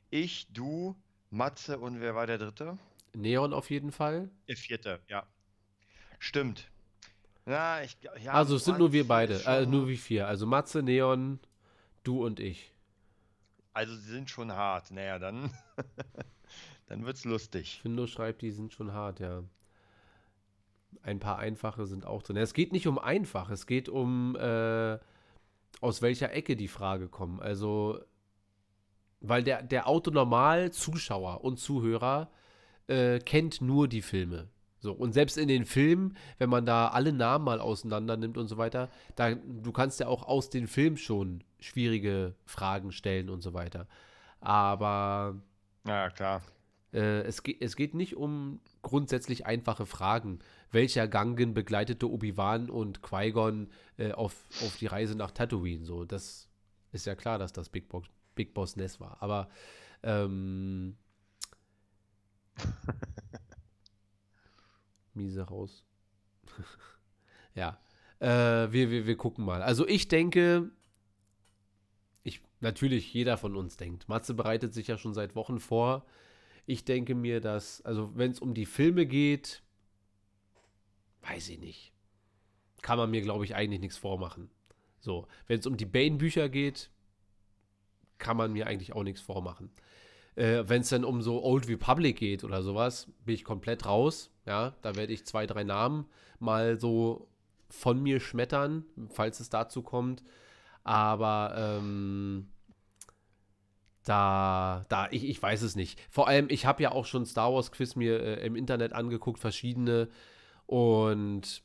Speaker 2: ich, du, Matze und wer war der dritte?
Speaker 1: Neon auf jeden Fall.
Speaker 2: Der vierte, ja. Stimmt. Na, ich, ja,
Speaker 1: also es sind nur wir beide. Äh, nur wir vier. Also Matze, Neon, du und ich.
Speaker 2: Also sie sind schon hart. Naja, dann, dann wird's lustig.
Speaker 1: Findus schreibt, die sind schon hart, ja. Ein paar einfache sind auch drin. Es geht nicht um einfach, es geht um, äh, aus welcher Ecke die Frage kommt. Also, weil der, der Autonormal-Zuschauer und Zuhörer äh, kennt nur die Filme. So, und selbst in den Filmen, wenn man da alle Namen mal auseinander nimmt und so weiter, da, du kannst ja auch aus den Filmen schon schwierige Fragen stellen und so weiter. Aber
Speaker 2: Ja, klar.
Speaker 1: Äh, es, ge es geht nicht um grundsätzlich einfache Fragen. Welcher Gangen begleitete Obi-Wan und Qui-Gon äh, auf, auf die Reise nach Tatooine? So, das ist ja klar, dass das Big, Bo Big Boss Ness war. Aber ähm, miese raus. ja. Äh, wir, wir, wir gucken mal. Also ich denke, ich, natürlich jeder von uns denkt. Matze bereitet sich ja schon seit Wochen vor. Ich denke mir, dass, also wenn es um die Filme geht, weiß ich nicht. Kann man mir, glaube ich, eigentlich nichts vormachen. So, wenn es um die Bane-Bücher geht, kann man mir eigentlich auch nichts vormachen. Äh, wenn es dann um so Old Republic geht oder sowas, bin ich komplett raus. Ja, da werde ich zwei, drei Namen mal so von mir schmettern, falls es dazu kommt. Aber ähm, da, da, ich, ich weiß es nicht. Vor allem, ich habe ja auch schon Star Wars Quiz mir äh, im Internet angeguckt, verschiedene. Und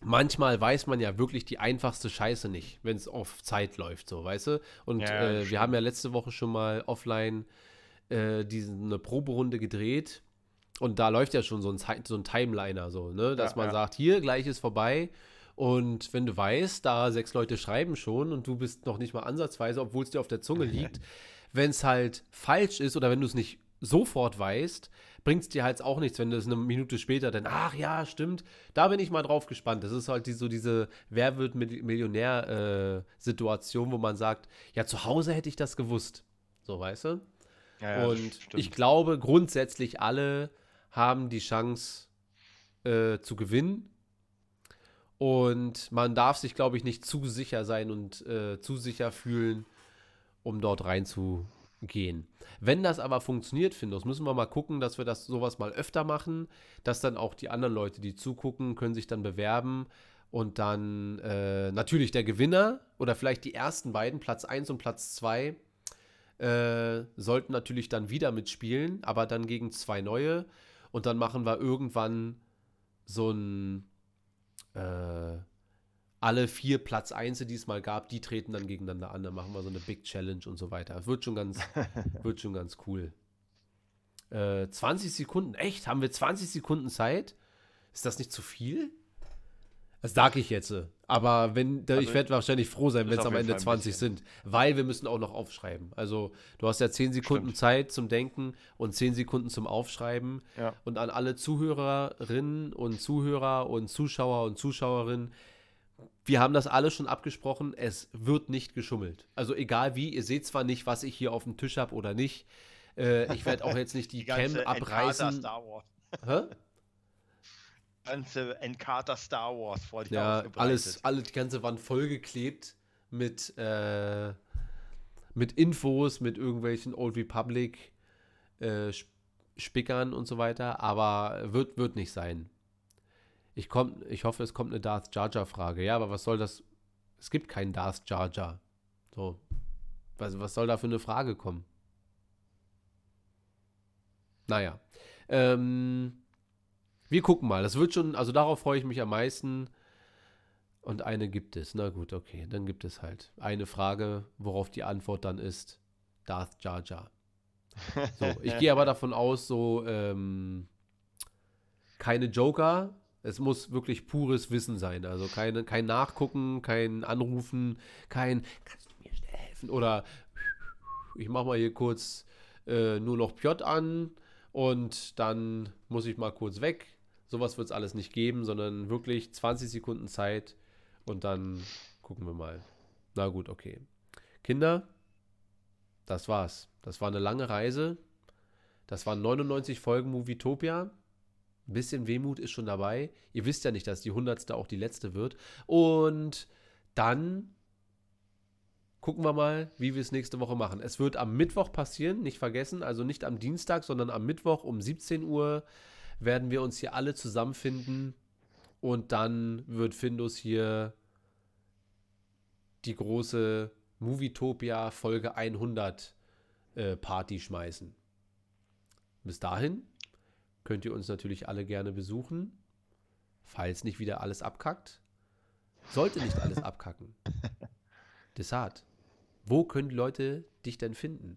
Speaker 1: manchmal weiß man ja wirklich die einfachste Scheiße nicht, wenn es auf Zeit läuft, so, weißt du? Und
Speaker 2: Ja,
Speaker 1: äh, wir haben ja letzte Woche schon mal offline äh, diese, eine Proberunde gedreht. Und da läuft ja schon so ein, Zeit- so ein Timeliner, so, ne? Dass
Speaker 2: Ja,
Speaker 1: man
Speaker 2: ja.
Speaker 1: sagt, hier, gleich ist vorbei. Und wenn du weißt, da sechs Leute schreiben schon und du bist noch nicht mal ansatzweise, obwohl es dir auf der Zunge liegt, wenn es halt falsch ist oder wenn du es nicht sofort weißt, bringt es dir halt auch nichts, wenn du es eine Minute später dann, ach ja, stimmt, da bin ich mal drauf gespannt. Das ist halt die, so diese Wer wird Mil- Millionär-Situation, wo man sagt, ja, zu Hause hätte ich das gewusst. So, weißt du?
Speaker 2: Ja, ja,
Speaker 1: Und ich glaube, grundsätzlich alle haben die Chance äh, zu gewinnen. Und man darf sich, glaube ich, nicht zu sicher sein und äh, zu sicher fühlen, um dort reinzugehen. Wenn das aber funktioniert, Findus, müssen wir mal gucken, dass wir das sowas mal öfter machen, dass dann auch die anderen Leute, die zugucken, können sich dann bewerben und dann äh, natürlich der Gewinner oder vielleicht die ersten beiden, Platz 1 und Platz 2, äh, sollten natürlich dann wieder mitspielen, aber dann gegen zwei neue. Und dann machen wir irgendwann so ein äh, alle vier Platz 1, die es mal gab, die treten dann gegeneinander an. Dann machen wir so eine Big Challenge und so weiter. Wird schon ganz, wird schon ganz cool. Äh, 20 Sekunden, echt? Haben wir 20 Sekunden Zeit? Ist das nicht zu viel? Das sage ich jetzt. Aber wenn,
Speaker 2: Also,
Speaker 1: ich werde wahrscheinlich froh sein, wenn es am Ende
Speaker 2: Fall ein
Speaker 1: 20
Speaker 2: bisschen.
Speaker 1: sind. Weil wir müssen auch noch aufschreiben. Also du hast ja 10 Sekunden
Speaker 2: Stimmt.
Speaker 1: Zeit zum Denken und 10 Sekunden zum Aufschreiben.
Speaker 2: Ja.
Speaker 1: Und an alle Zuhörerinnen und Zuhörer und Zuschauer und Zuschauerinnen, wir haben das alle schon abgesprochen, es wird nicht geschummelt. Also egal wie, ihr seht zwar nicht, was ich hier auf dem Tisch habe oder nicht. Äh, ich werde auch jetzt nicht die,
Speaker 2: Die
Speaker 1: Cam abreißen.
Speaker 2: Star Wars.
Speaker 1: Hä?
Speaker 2: Ganze Encarta Star Wars vor dir
Speaker 1: Ja, alles, alle, die ganze Wand vollgeklebt mit, äh, mit Infos, mit irgendwelchen Old Republic äh, Sp- Spickern und so weiter, aber wird, wird nicht sein. Ich, komm, ich hoffe, es kommt eine Darth Jar Jar Frage. Ja, aber was soll das? Es gibt keinen Darth Jar Jar. So. Was, was soll da für eine Frage kommen? Naja. Ähm, wir gucken mal. Das wird schon, also darauf freue ich mich am meisten. Und eine gibt es. Na gut, okay. Dann gibt es halt eine Frage, worauf die Antwort dann ist Darth Jar Jar. So, ich gehe aber davon aus, so ähm, keine Joker. Es muss wirklich pures Wissen sein. Also keine, kein Nachgucken, kein Anrufen, kein Kannst du mir schnell helfen? Oder ich mache mal hier kurz äh, nur noch Piot an und dann muss ich mal kurz weg. Sowas wird es alles nicht geben, sondern wirklich 20 Sekunden Zeit und dann gucken wir mal. Na gut, okay. Kinder, das war's. Das war eine lange Reise. Das waren 99 Folgen Movietopia. Ein bisschen Wehmut ist schon dabei. Ihr wisst ja nicht, dass die 100. auch die letzte wird. Und dann gucken wir mal, wie wir es nächste Woche machen. Es wird am Mittwoch passieren, nicht vergessen. Also nicht am Dienstag, sondern am Mittwoch um 17 Uhr werden wir uns hier alle zusammenfinden. Und dann wird Findus hier die große Movietopia Folge 100 äh, Party schmeißen. Bis dahin könnt ihr uns natürlich alle gerne besuchen, falls nicht wieder alles abkackt. Sollte nicht alles abkacken. Desart, wo können Leute dich denn finden?